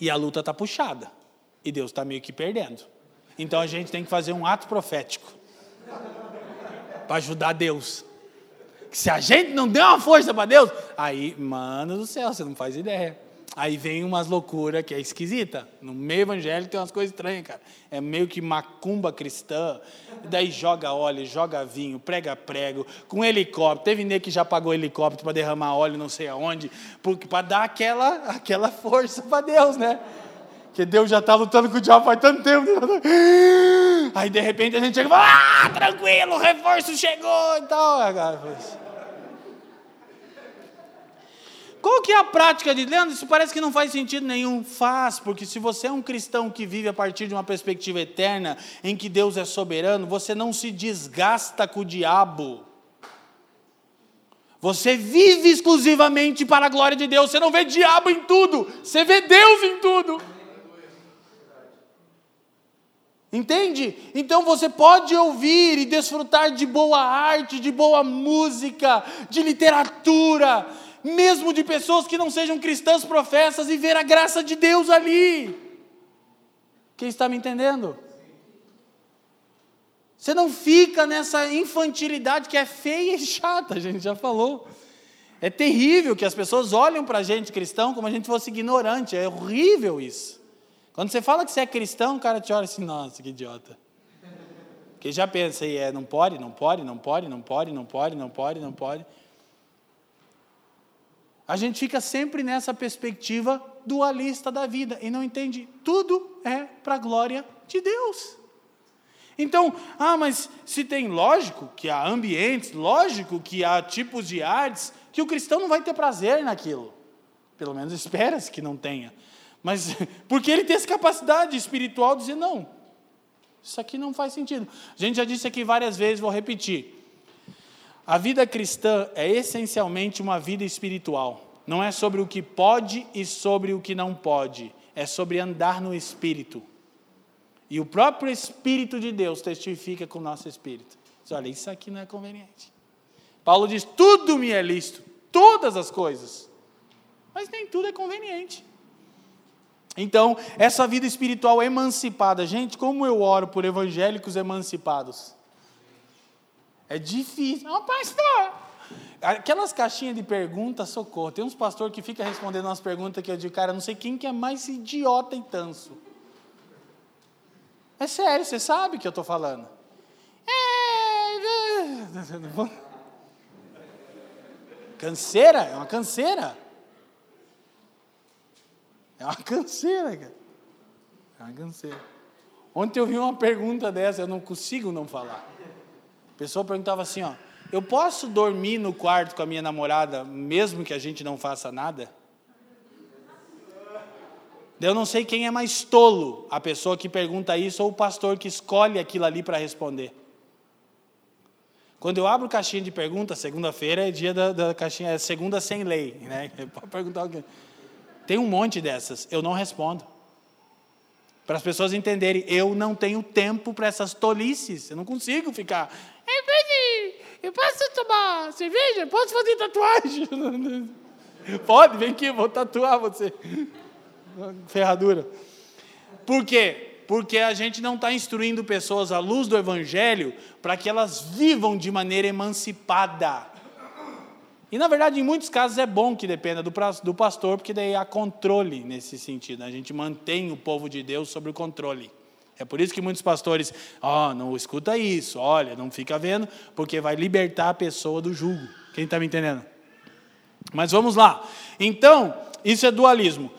e a luta está puxada, e Deus está meio que perdendo. Então a gente tem que fazer um ato profético para ajudar Deus. Se a gente não der uma força para Deus, aí, mano do céu, você não faz ideia. Aí vem umas loucuras que é esquisita. No meio evangélico tem umas coisas estranhas, cara. É meio que macumba cristã. Daí joga óleo, joga vinho, prega prego, com helicóptero. Teve nem que já pagou helicóptero para derramar óleo não sei aonde, para dar aquela, aquela força para Deus, né? Porque Deus já está lutando com o diabo faz tanto tempo. Aí de repente a gente chega e fala: Ah, tranquilo, o reforço chegou e tal. Qual que é a prática de Leandro? Isso parece que não faz sentido nenhum. Faz, porque se você é um cristão que vive a partir de uma perspectiva eterna, em que Deus é soberano, você não se desgasta com o diabo. Você vive exclusivamente para a glória de Deus. Você não vê diabo em tudo, você vê Deus em tudo. Entende? Então você pode ouvir e desfrutar de boa arte, de boa música, de literatura, mesmo de pessoas que não sejam cristãs professas, e ver a graça de Deus ali. Quem está me entendendo? Você não fica nessa infantilidade que é feia e chata, a gente já falou. É terrível que as pessoas olham para a gente cristão como a gente fosse ignorante, é horrível isso. Quando você fala que você é cristão, o cara te olha assim, nossa, que idiota. Porque já pensa aí, é, não pode, não pode, não pode, não pode, não pode, não pode, não pode. A gente fica sempre nessa perspectiva dualista da vida e não entende tudo é para a glória de Deus. Então, ah, mas se tem lógico que há ambientes, lógico que há tipos de artes que o cristão não vai ter prazer naquilo. Pelo menos espera-se que não tenha. Mas porque ele tem essa capacidade espiritual de dizer não. Isso aqui não faz sentido. A gente já disse aqui várias vezes, vou repetir. A vida cristã é essencialmente uma vida espiritual. Não é sobre o que pode e sobre o que não pode. É sobre andar no Espírito. E o próprio Espírito de Deus testifica com o nosso espírito. Diz, olha, isso aqui não é conveniente. Paulo diz: tudo me é lícito, todas as coisas. Mas nem tudo é conveniente. Então, essa vida espiritual emancipada, gente, como eu oro por evangélicos emancipados? É difícil. Não, pastor! Aquelas caixinhas de perguntas, socorro. Tem uns pastores que ficam respondendo umas perguntas que eu digo, cara, não sei quem que é mais idiota e tanso. É sério, você sabe o que eu estou falando. É... Canseira? É uma canseira. É uma canseira, cara. É uma canseira. Ontem eu vi uma pergunta dessa, eu não consigo não falar. A pessoa perguntava assim, ó, eu posso dormir no quarto com a minha namorada, mesmo que a gente não faça nada? Eu não sei quem é mais tolo, a pessoa que pergunta isso ou o pastor que escolhe aquilo ali para responder. Quando eu abro caixinha de perguntas, segunda-feira é dia da, da, caixinha, é segunda sem lei, né? Pode perguntar alguém. Tem um monte dessas, eu não respondo. Para as pessoas entenderem, eu não tenho tempo para essas tolices, eu não consigo ficar. Eu posso tomar cerveja? Posso fazer tatuagem? Pode, vem aqui, vou tatuar você. Ferradura. Por quê? Porque a gente não está instruindo pessoas à luz do Evangelho para que elas vivam de maneira emancipada. E na verdade, em muitos casos é bom que dependa do, do pastor, porque daí há controle nesse sentido. A gente mantém o povo de Deus sob o controle. É por isso que muitos pastores, ó, oh, não escuta isso, olha, não fica vendo, porque vai libertar a pessoa do jugo. Quem está me entendendo? Mas vamos lá. Então, isso é dualismo.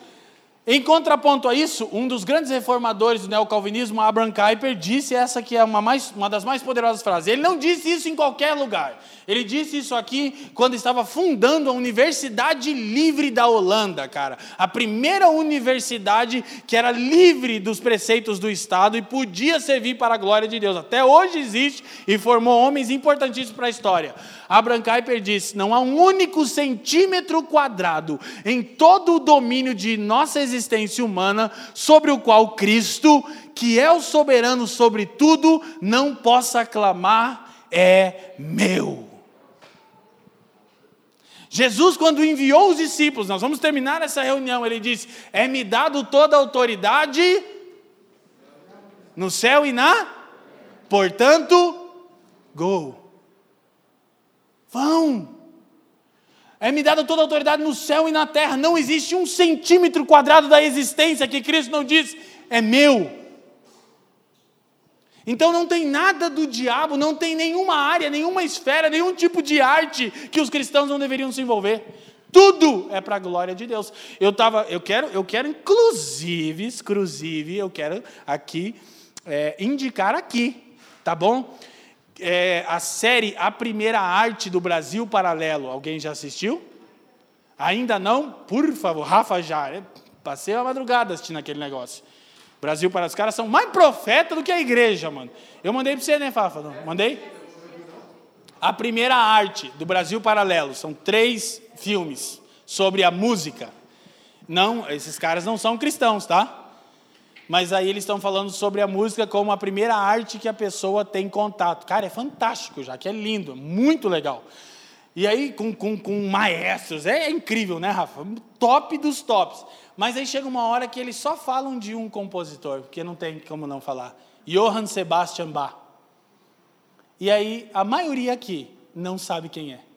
Em contraponto a isso, um dos grandes reformadores do neocalvinismo, Abraham Kuyper, disse essa que é uma, mais, uma das mais poderosas frases. Ele não disse isso em qualquer lugar. Ele disse isso aqui quando estava fundando a Universidade Livre da Holanda, cara. A primeira universidade que era livre dos preceitos do Estado e podia servir para a glória de Deus. Até hoje existe e formou homens importantíssimos para a história. Abraham Kuyper disse: não há um único centímetro quadrado em todo o domínio de nossa existência humana sobre o qual Cristo, que é o soberano sobre tudo, não possa clamar: é meu. Jesus, quando enviou os discípulos, nós vamos terminar essa reunião, ele disse: É-me dado toda a autoridade no céu e na, portanto, go. Vão. É-me dada toda a autoridade no céu e na terra. Não existe um centímetro quadrado da existência que Cristo não diz, é meu. Então não tem nada do diabo, não tem nenhuma área, nenhuma esfera, nenhum tipo de arte que os cristãos não deveriam se envolver. Tudo é para a glória de Deus. Eu tava, eu quero, eu quero inclusive, exclusive, eu quero aqui é, indicar aqui, tá bom? É, a série A Primeira Arte do Brasil Paralelo. Alguém já assistiu? Ainda não? Por favor, Rafa já. É, passei a madrugada assistindo aquele negócio. Brasil para os caras são mais profeta do que a igreja, mano. Eu mandei para você, né, Rafa? Não, mandei? A Primeira Arte do Brasil Paralelo. São três filmes sobre a música. Não, esses caras não são cristãos, tá? Mas aí eles estão falando sobre a música como a primeira arte que a pessoa tem contato. Cara, é fantástico já, que é lindo, muito legal. E aí, com, com, com maestros, é, é incrível, né, Rafa? Top dos tops. Mas aí chega uma hora que eles só falam de um compositor, porque não tem como não falar. Johann Sebastian Bach. E aí, a maioria aqui não sabe quem é.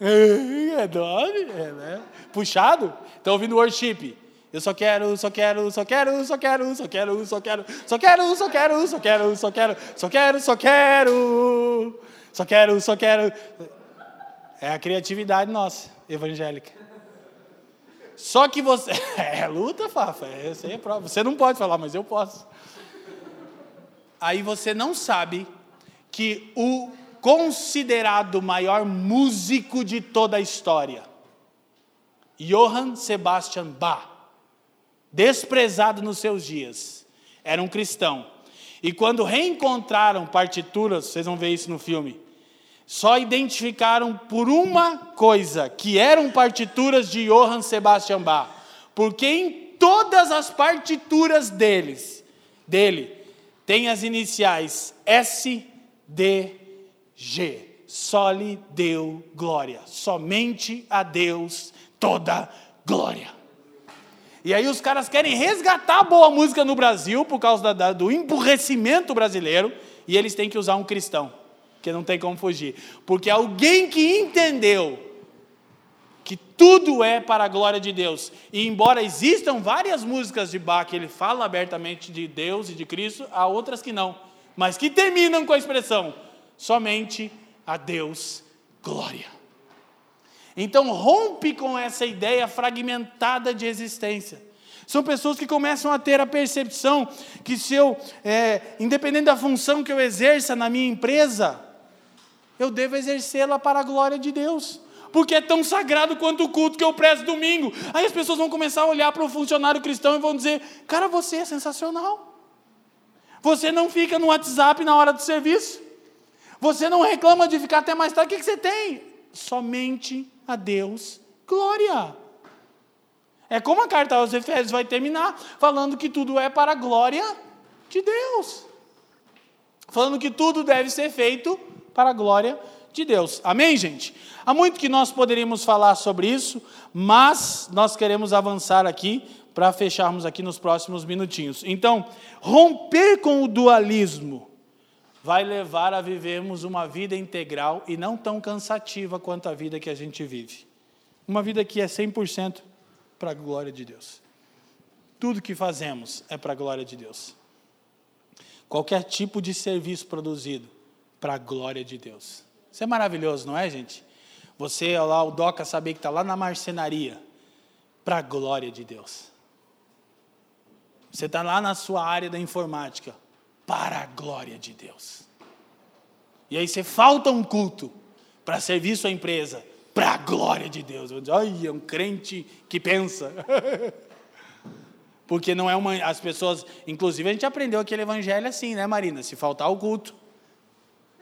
É, é, né? Puxado? Estão ouvindo worship. Eu só quero, só quero, só quero, só quero, só quero, só quero, só quero, só quero, só quero, só quero, só quero, só quero, só quero, só quero. É a criatividade nossa, evangélica. Só que você. É luta, Fafa. Aí é prova. Você não pode falar, mas eu posso. Aí você não sabe que o considerado maior músico de toda a história, Johann Sebastian Bach, desprezado nos seus dias, era um cristão. E quando reencontraram partituras, vocês vão ver isso no filme, só identificaram por uma coisa, que eram partituras de Johann Sebastian Bach, porque em todas as partituras deles, dele, tem as iniciais S, D, G. Só lhe deu glória, somente a Deus toda glória. E aí os caras querem resgatar a boa música no Brasil por causa da, da, do emburrecimento brasileiro, e eles têm que usar um cristão porque não tem como fugir. Porque alguém que entendeu que tudo é para a glória de Deus, e embora existam várias músicas de Bach que ele fala abertamente de Deus e de Cristo, há outras que não, mas que terminam com a expressão somente a Deus glória. Então rompe com essa ideia fragmentada de existência. São pessoas que começam a ter a percepção que se eu, é, independente da função que eu exerça na minha empresa, eu devo exercê-la para a glória de Deus. Porque é tão sagrado quanto o culto que eu presto domingo. Aí as pessoas vão começar a olhar para o funcionário cristão e vão dizer: Cara, você é sensacional. Você não fica no WhatsApp na hora do serviço. Você não reclama de ficar até mais tarde. O que, que você tem? Somente a Deus glória. É como a carta aos Efésios vai terminar, falando que tudo é para a glória de Deus. Falando que tudo deve ser feito para a glória de Deus. Amém, gente? Há muito que nós poderíamos falar sobre isso, mas nós queremos avançar aqui para fecharmos aqui nos próximos minutinhos. Então, romper com o dualismo vai levar a vivermos uma vida integral e não tão cansativa quanto a vida que a gente vive. Uma vida que é 100% para a glória de Deus. Tudo que fazemos é para a glória de Deus. Qualquer tipo de serviço produzido para a glória de Deus. Isso é maravilhoso, não é, gente? Você, lá, o Doca, saber que está lá na marcenaria, para a glória de Deus. Você está lá na sua área da informática, para a glória de Deus. E aí você falta um culto para servir sua empresa, para a glória de Deus. Olha, é um crente que pensa. Porque não é uma. As pessoas. Inclusive, a gente aprendeu aquele evangelho assim, né, Marina? Se faltar o culto,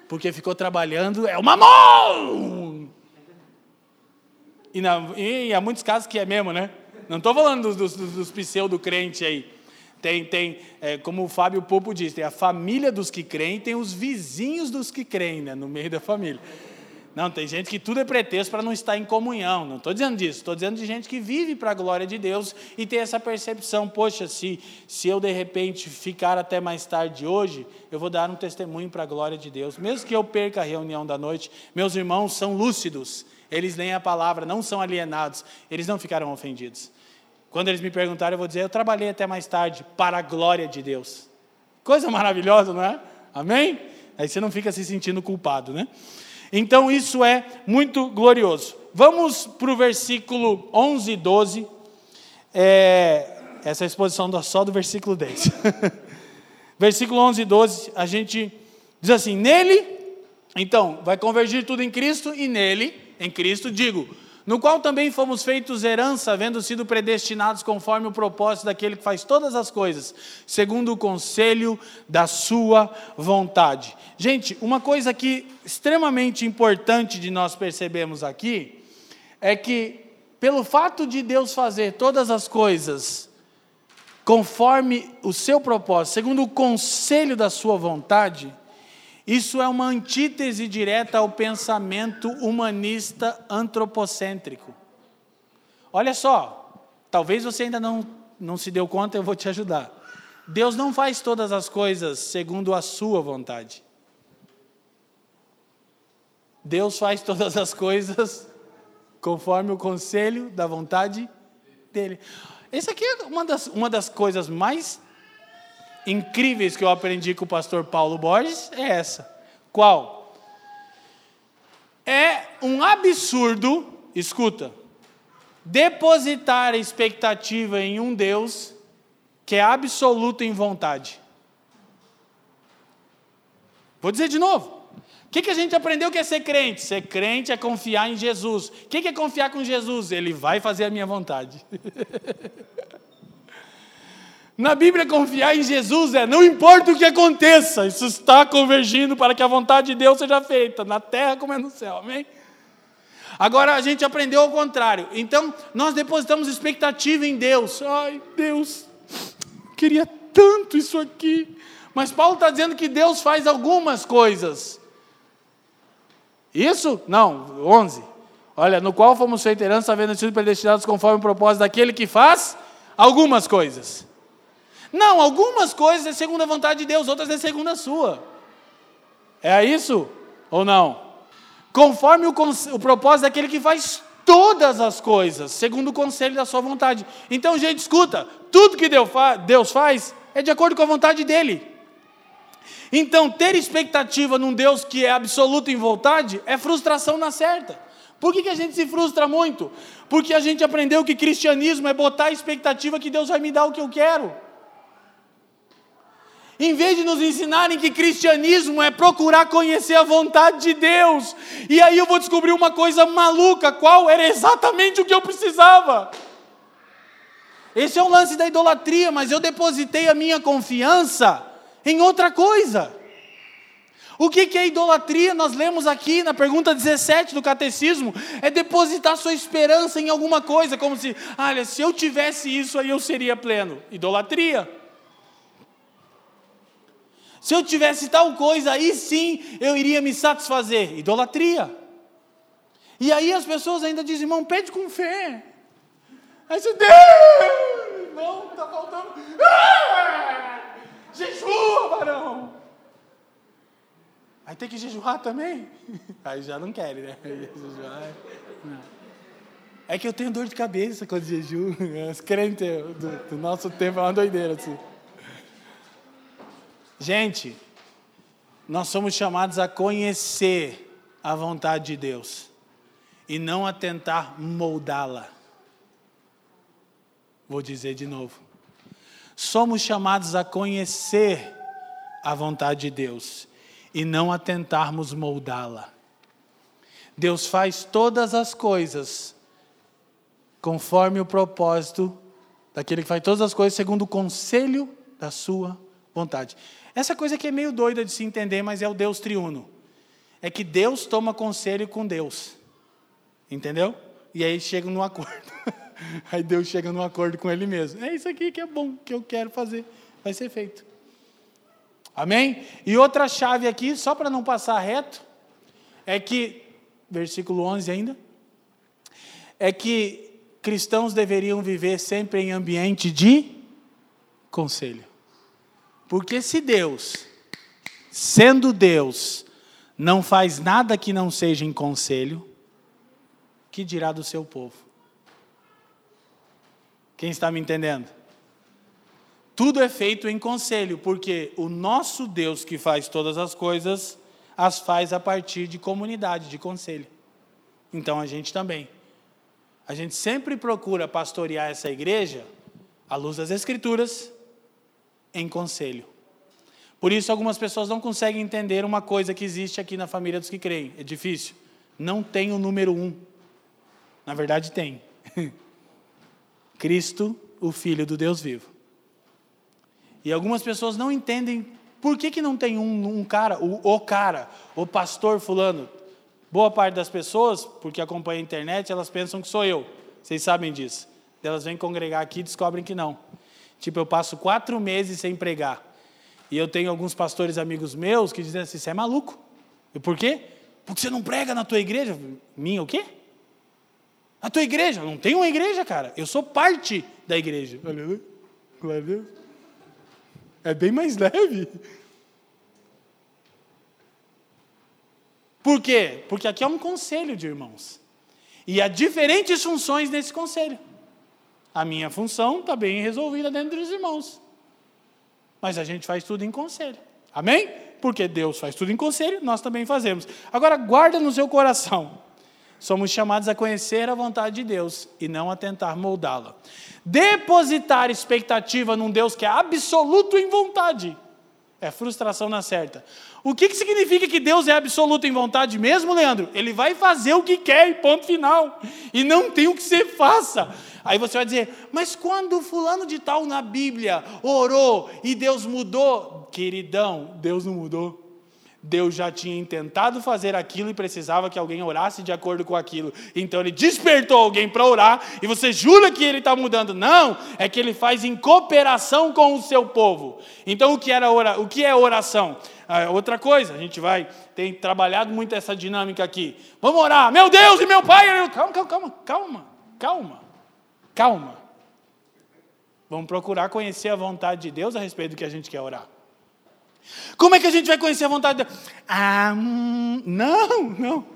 porque ficou trabalhando, é o mamão! E, na, e há muitos casos que é mesmo, né? Não estou falando dos, dos, dos pseudo-crentes aí. Tem, tem é, como o Fábio Popo diz, tem a família dos que creem, tem os vizinhos dos que creem, né, no meio da família. Não, tem gente que tudo é pretexto para não estar em comunhão. Não estou dizendo disso, estou dizendo de gente que vive para a glória de Deus e tem essa percepção: poxa, se, se eu de repente ficar até mais tarde hoje, eu vou dar um testemunho para a glória de Deus. Mesmo que eu perca a reunião da noite, meus irmãos são lúcidos, eles leem a palavra, não são alienados, eles não ficaram ofendidos. Quando eles me perguntarem, eu vou dizer: eu trabalhei até mais tarde para a glória de Deus. Coisa maravilhosa, não é? Amém? Aí você não fica se sentindo culpado, né? Então isso é muito glorioso. Vamos para o versículo 11 e 12. É, essa é a exposição só do versículo 10. versículo 11 e 12, a gente diz assim: Nele, então, vai convergir tudo em Cristo, e nele, em Cristo, digo, no qual também fomos feitos herança, havendo sido predestinados conforme o propósito daquele que faz todas as coisas, segundo o conselho da sua vontade. Gente, uma coisa que extremamente importante de nós percebermos aqui é que pelo fato de Deus fazer todas as coisas conforme o seu propósito, segundo o conselho da sua vontade, isso é uma antítese direta ao pensamento humanista antropocêntrico. Olha só, talvez você ainda não, não se deu conta, eu vou te ajudar. Deus não faz todas as coisas segundo a sua vontade. Deus faz todas as coisas conforme o conselho da vontade dele. Essa aqui é uma das, uma das coisas mais incríveis que eu aprendi com o pastor Paulo Borges é essa. Qual? É um absurdo, escuta, depositar expectativa em um Deus que é absoluto em vontade. Vou dizer de novo. O que, que a gente aprendeu que é ser crente? Ser crente é confiar em Jesus. O que, que é confiar com Jesus? Ele vai fazer a minha vontade. Na Bíblia, confiar em Jesus é não importa o que aconteça, isso está convergindo para que a vontade de Deus seja feita, na terra como é no céu, amém? Agora a gente aprendeu ao contrário, então nós depositamos expectativa em Deus. Ai, Deus, queria tanto isso aqui, mas Paulo está dizendo que Deus faz algumas coisas. Isso? Não, 11. Olha, no qual fomos feitos herança, havendo sido predestinados conforme o propósito daquele que faz algumas coisas. Não, algumas coisas é segundo a vontade de Deus, outras é segundo a sua. É isso ou não? Conforme o, o propósito daquele que faz todas as coisas, segundo o conselho da sua vontade. Então, gente, escuta: tudo que Deus faz é de acordo com a vontade dele. Então, ter expectativa num Deus que é absoluto em vontade é frustração na certa. Por que, que a gente se frustra muito? Porque a gente aprendeu que cristianismo é botar a expectativa que Deus vai me dar o que eu quero. Em vez de nos ensinarem que cristianismo é procurar conhecer a vontade de Deus, e aí eu vou descobrir uma coisa maluca, qual era exatamente o que eu precisava. Esse é o lance da idolatria, mas eu depositei a minha confiança em outra coisa. O que, que é idolatria? Nós lemos aqui na pergunta 17 do catecismo: é depositar sua esperança em alguma coisa, como se, olha, se eu tivesse isso aí eu seria pleno. Idolatria. Se eu tivesse tal coisa, aí sim eu iria me satisfazer. Idolatria. E aí as pessoas ainda dizem, irmão, pede com fé. Aí você, Deus, não, está faltando. Ah! Jejua, varão. Aí tem que jejuar também? Aí já não quer, né? É que eu tenho dor de cabeça quando jejuo. Os crentes do, do nosso tempo é uma doideira assim. Gente, nós somos chamados a conhecer a vontade de Deus e não a tentar moldá-la. Vou dizer de novo. Somos chamados a conhecer a vontade de Deus e não a tentarmos moldá-la. Deus faz todas as coisas conforme o propósito daquele que faz todas as coisas segundo o conselho da sua vontade. Essa coisa que é meio doida de se entender, mas é o Deus triuno. É que Deus toma conselho com Deus. Entendeu? E aí chega no acordo. aí Deus chega no acordo com ele mesmo. É isso aqui que é bom, que eu quero fazer. Vai ser feito. Amém? E outra chave aqui, só para não passar reto, é que, versículo 11 ainda, é que cristãos deveriam viver sempre em ambiente de conselho. Porque se Deus, sendo Deus, não faz nada que não seja em conselho, que dirá do seu povo? Quem está me entendendo? Tudo é feito em conselho, porque o nosso Deus que faz todas as coisas, as faz a partir de comunidade, de conselho. Então a gente também. A gente sempre procura pastorear essa igreja à luz das Escrituras, em conselho. Por isso, algumas pessoas não conseguem entender uma coisa que existe aqui na família dos que creem. É difícil. Não tem o número um. Na verdade, tem. Cristo, o Filho do Deus vivo. E algumas pessoas não entendem por que, que não tem um, um cara, o, o cara, o pastor fulano. Boa parte das pessoas, porque acompanham a internet, elas pensam que sou eu. Vocês sabem disso. Elas vêm congregar aqui e descobrem que não. Tipo, eu passo quatro meses sem pregar. E eu tenho alguns pastores amigos meus que dizem assim: você é maluco. E por quê? Porque você não prega na tua igreja. Minha o quê? A tua igreja. Não tem uma igreja, cara. Eu sou parte da igreja. Aleluia. Glória a Deus. É bem mais leve. Por quê? Porque aqui é um conselho de irmãos. E há diferentes funções nesse conselho. A minha função está bem resolvida dentro dos irmãos. Mas a gente faz tudo em conselho. Amém? Porque Deus faz tudo em conselho, nós também fazemos. Agora, guarda no seu coração. Somos chamados a conhecer a vontade de Deus e não a tentar moldá-la. Depositar expectativa num Deus que é absoluto em vontade é frustração na certa. O que, que significa que Deus é absoluto em vontade mesmo, Leandro? Ele vai fazer o que quer e ponto final. E não tem o que você faça. Aí você vai dizer, mas quando fulano de tal na Bíblia orou e Deus mudou? Queridão, Deus não mudou. Deus já tinha tentado fazer aquilo e precisava que alguém orasse de acordo com aquilo. Então ele despertou alguém para orar e você jura que ele está mudando. Não, é que ele faz em cooperação com o seu povo. Então o que, era ora, o que é oração? Ah, outra coisa, a gente vai, tem trabalhado muito essa dinâmica aqui. Vamos orar, meu Deus e meu Pai. Calma, calma, calma, calma, calma, calma. Vamos procurar conhecer a vontade de Deus a respeito do que a gente quer orar. Como é que a gente vai conhecer a vontade de Deus? Ah, hum, não, não.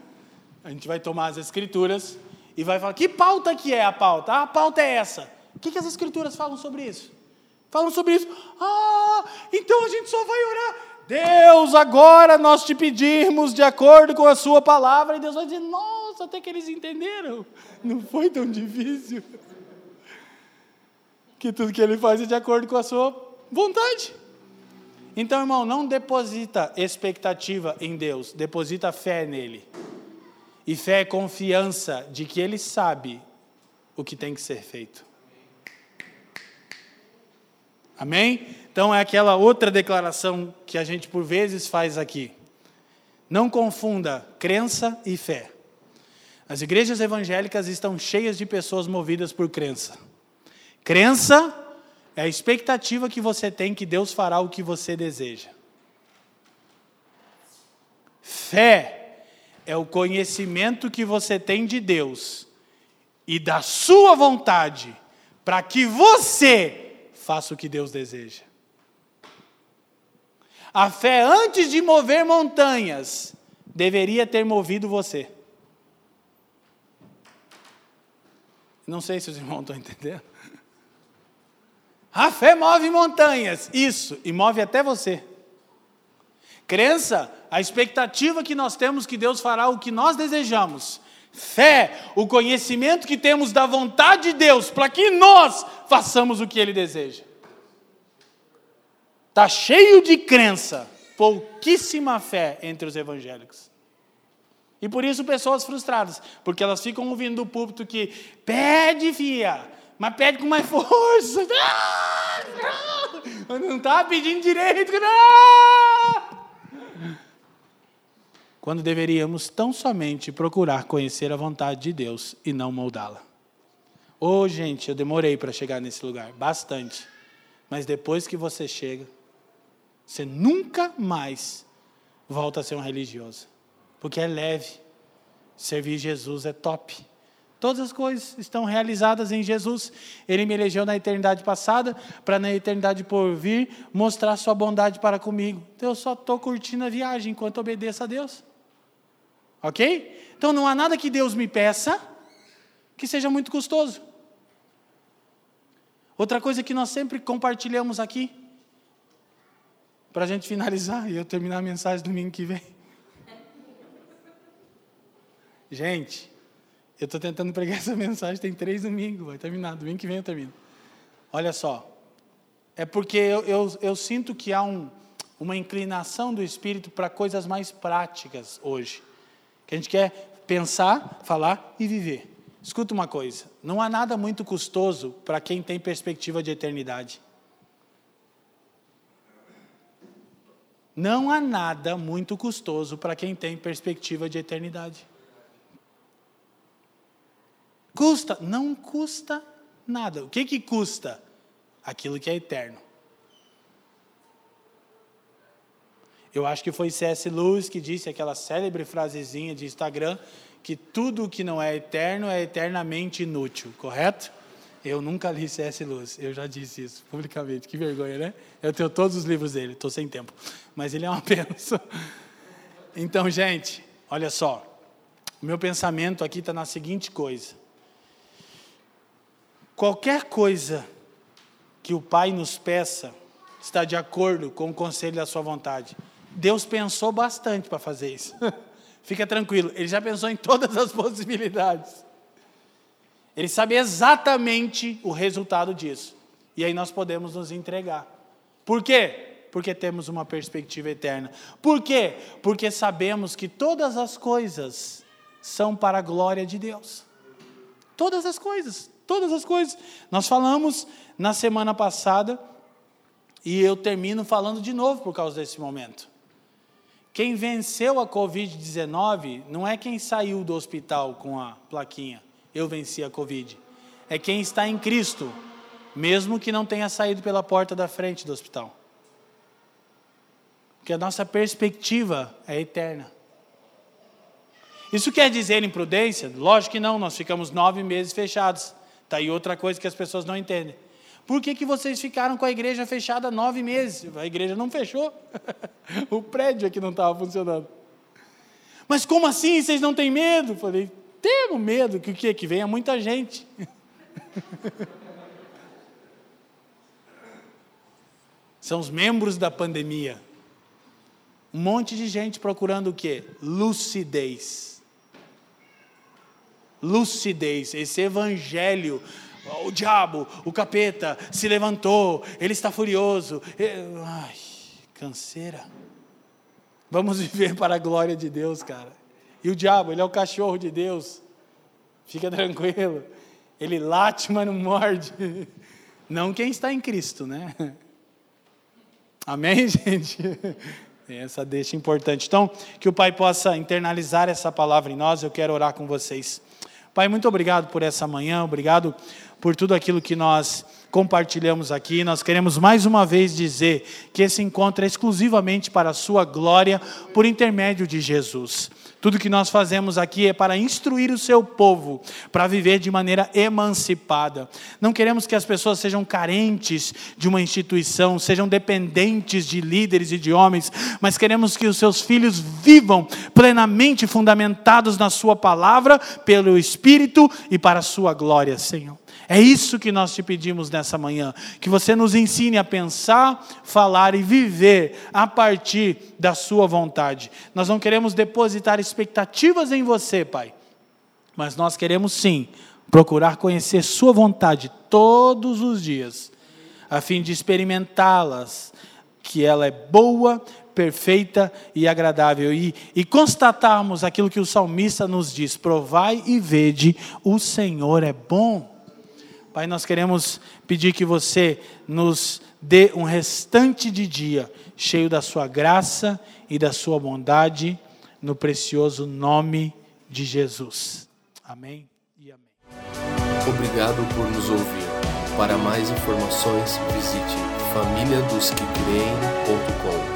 A gente vai tomar as escrituras e vai falar, que pauta que é a pauta? Ah, a pauta é essa. O que, que as escrituras falam sobre isso? Falam sobre isso. Ah, então a gente só vai orar. Deus, agora nós te pedimos de acordo com a sua palavra. E Deus vai dizer, nossa, até que eles entenderam. Não foi tão difícil. Que tudo que ele faz é de acordo com a sua vontade. Então, irmão, não deposita expectativa em Deus, deposita fé nele. E fé é confiança de que ele sabe o que tem que ser feito. Amém? Então é aquela outra declaração que a gente por vezes faz aqui. Não confunda crença e fé. As igrejas evangélicas estão cheias de pessoas movidas por crença. Crença é a expectativa que você tem que Deus fará o que você deseja. Fé é o conhecimento que você tem de Deus e da sua vontade para que você faça o que Deus deseja. A fé, antes de mover montanhas, deveria ter movido você. Não sei se os irmãos estão entendendo. A fé move montanhas, isso, e move até você. Crença, a expectativa que nós temos que Deus fará o que nós desejamos. Fé, o conhecimento que temos da vontade de Deus para que nós façamos o que Ele deseja. Está cheio de crença, pouquíssima fé entre os evangélicos. E por isso pessoas frustradas, porque elas ficam ouvindo do púlpito que pede, fia, mas pede com mais força. Não está pedindo direito. Quando deveríamos tão somente procurar conhecer a vontade de Deus e não moldá-la. Ô oh, gente, eu demorei para chegar nesse lugar, bastante. Mas depois que você chega, você nunca mais volta a ser um religioso. Porque é leve. Servir Jesus é top. Todas as coisas estão realizadas em Jesus. Ele me elegeu na eternidade passada, para na eternidade por vir mostrar sua bondade para comigo. Então eu só estou curtindo a viagem enquanto obedeço a Deus. Ok? Então não há nada que Deus me peça que seja muito custoso. Outra coisa que nós sempre compartilhamos aqui, para a gente finalizar e eu terminar a mensagem domingo que vem. Gente, eu estou tentando pregar essa mensagem, tem três domingos, vai terminar, domingo que vem eu termino. Olha só, é porque eu, eu, eu sinto que há um, uma inclinação do Espírito para coisas mais práticas hoje. Que a gente quer pensar, falar e viver. Escuta uma coisa: não há nada muito custoso para quem tem perspectiva de eternidade. Não há nada muito custoso para quem tem perspectiva de eternidade. Custa? Não custa nada. O que, que custa? Aquilo que é eterno. Eu acho que foi C.S. Lewis que disse aquela célebre frasezinha de Instagram que tudo que não é eterno é eternamente inútil, correto? Eu nunca li C.S. Lewis, eu já disse isso publicamente, que vergonha, né? Eu tenho todos os livros dele, estou sem tempo, mas ele é uma benção. Então, gente, olha só, o meu pensamento aqui está na seguinte coisa: Qualquer coisa que o Pai nos peça está de acordo com o conselho da sua vontade. Deus pensou bastante para fazer isso. Fica tranquilo, ele já pensou em todas as possibilidades. Ele sabe exatamente o resultado disso. E aí nós podemos nos entregar. Por quê? Porque temos uma perspectiva eterna. Por quê? Porque sabemos que todas as coisas são para a glória de Deus. Todas as coisas, todas as coisas. Nós falamos na semana passada e eu termino falando de novo por causa desse momento. Quem venceu a Covid-19 não é quem saiu do hospital com a plaquinha eu venci a Covid. É quem está em Cristo, mesmo que não tenha saído pela porta da frente do hospital. Porque a nossa perspectiva é eterna. Isso quer dizer imprudência? Lógico que não, nós ficamos nove meses fechados. Está aí outra coisa que as pessoas não entendem. Por que, que vocês ficaram com a igreja fechada nove meses? A igreja não fechou. o prédio aqui não estava funcionando. Mas como assim? Vocês não têm medo? Falei, temos medo que o que, que venha muita gente. São os membros da pandemia. Um monte de gente procurando o quê? Lucidez. Lucidez. Esse evangelho. O diabo, o capeta, se levantou, ele está furioso. Ai, canseira. Vamos viver para a glória de Deus, cara. E o diabo, ele é o cachorro de Deus. Fica tranquilo. Ele late, mas não morde. Não quem está em Cristo, né? Amém, gente? Essa deixa importante. Então, que o Pai possa internalizar essa palavra em nós. Eu quero orar com vocês. Pai, muito obrigado por essa manhã, obrigado por tudo aquilo que nós compartilhamos aqui. Nós queremos mais uma vez dizer que esse encontro é exclusivamente para a Sua glória, por intermédio de Jesus. Tudo que nós fazemos aqui é para instruir o seu povo, para viver de maneira emancipada. Não queremos que as pessoas sejam carentes de uma instituição, sejam dependentes de líderes e de homens, mas queremos que os seus filhos vivam plenamente fundamentados na Sua palavra, pelo Espírito e para a Sua glória, Senhor. É isso que nós te pedimos nessa manhã, que você nos ensine a pensar, falar e viver a partir da Sua vontade. Nós não queremos depositar expectativas em você, Pai, mas nós queremos sim procurar conhecer Sua vontade todos os dias, a fim de experimentá-las, que ela é boa, perfeita e agradável, e, e constatarmos aquilo que o salmista nos diz: provai e vede, o Senhor é bom. Pai, nós queremos pedir que você nos dê um restante de dia cheio da sua graça e da sua bondade, no precioso nome de Jesus. Amém e amém. Obrigado por nos ouvir. Para mais informações, visite famíliadosquecreem.com.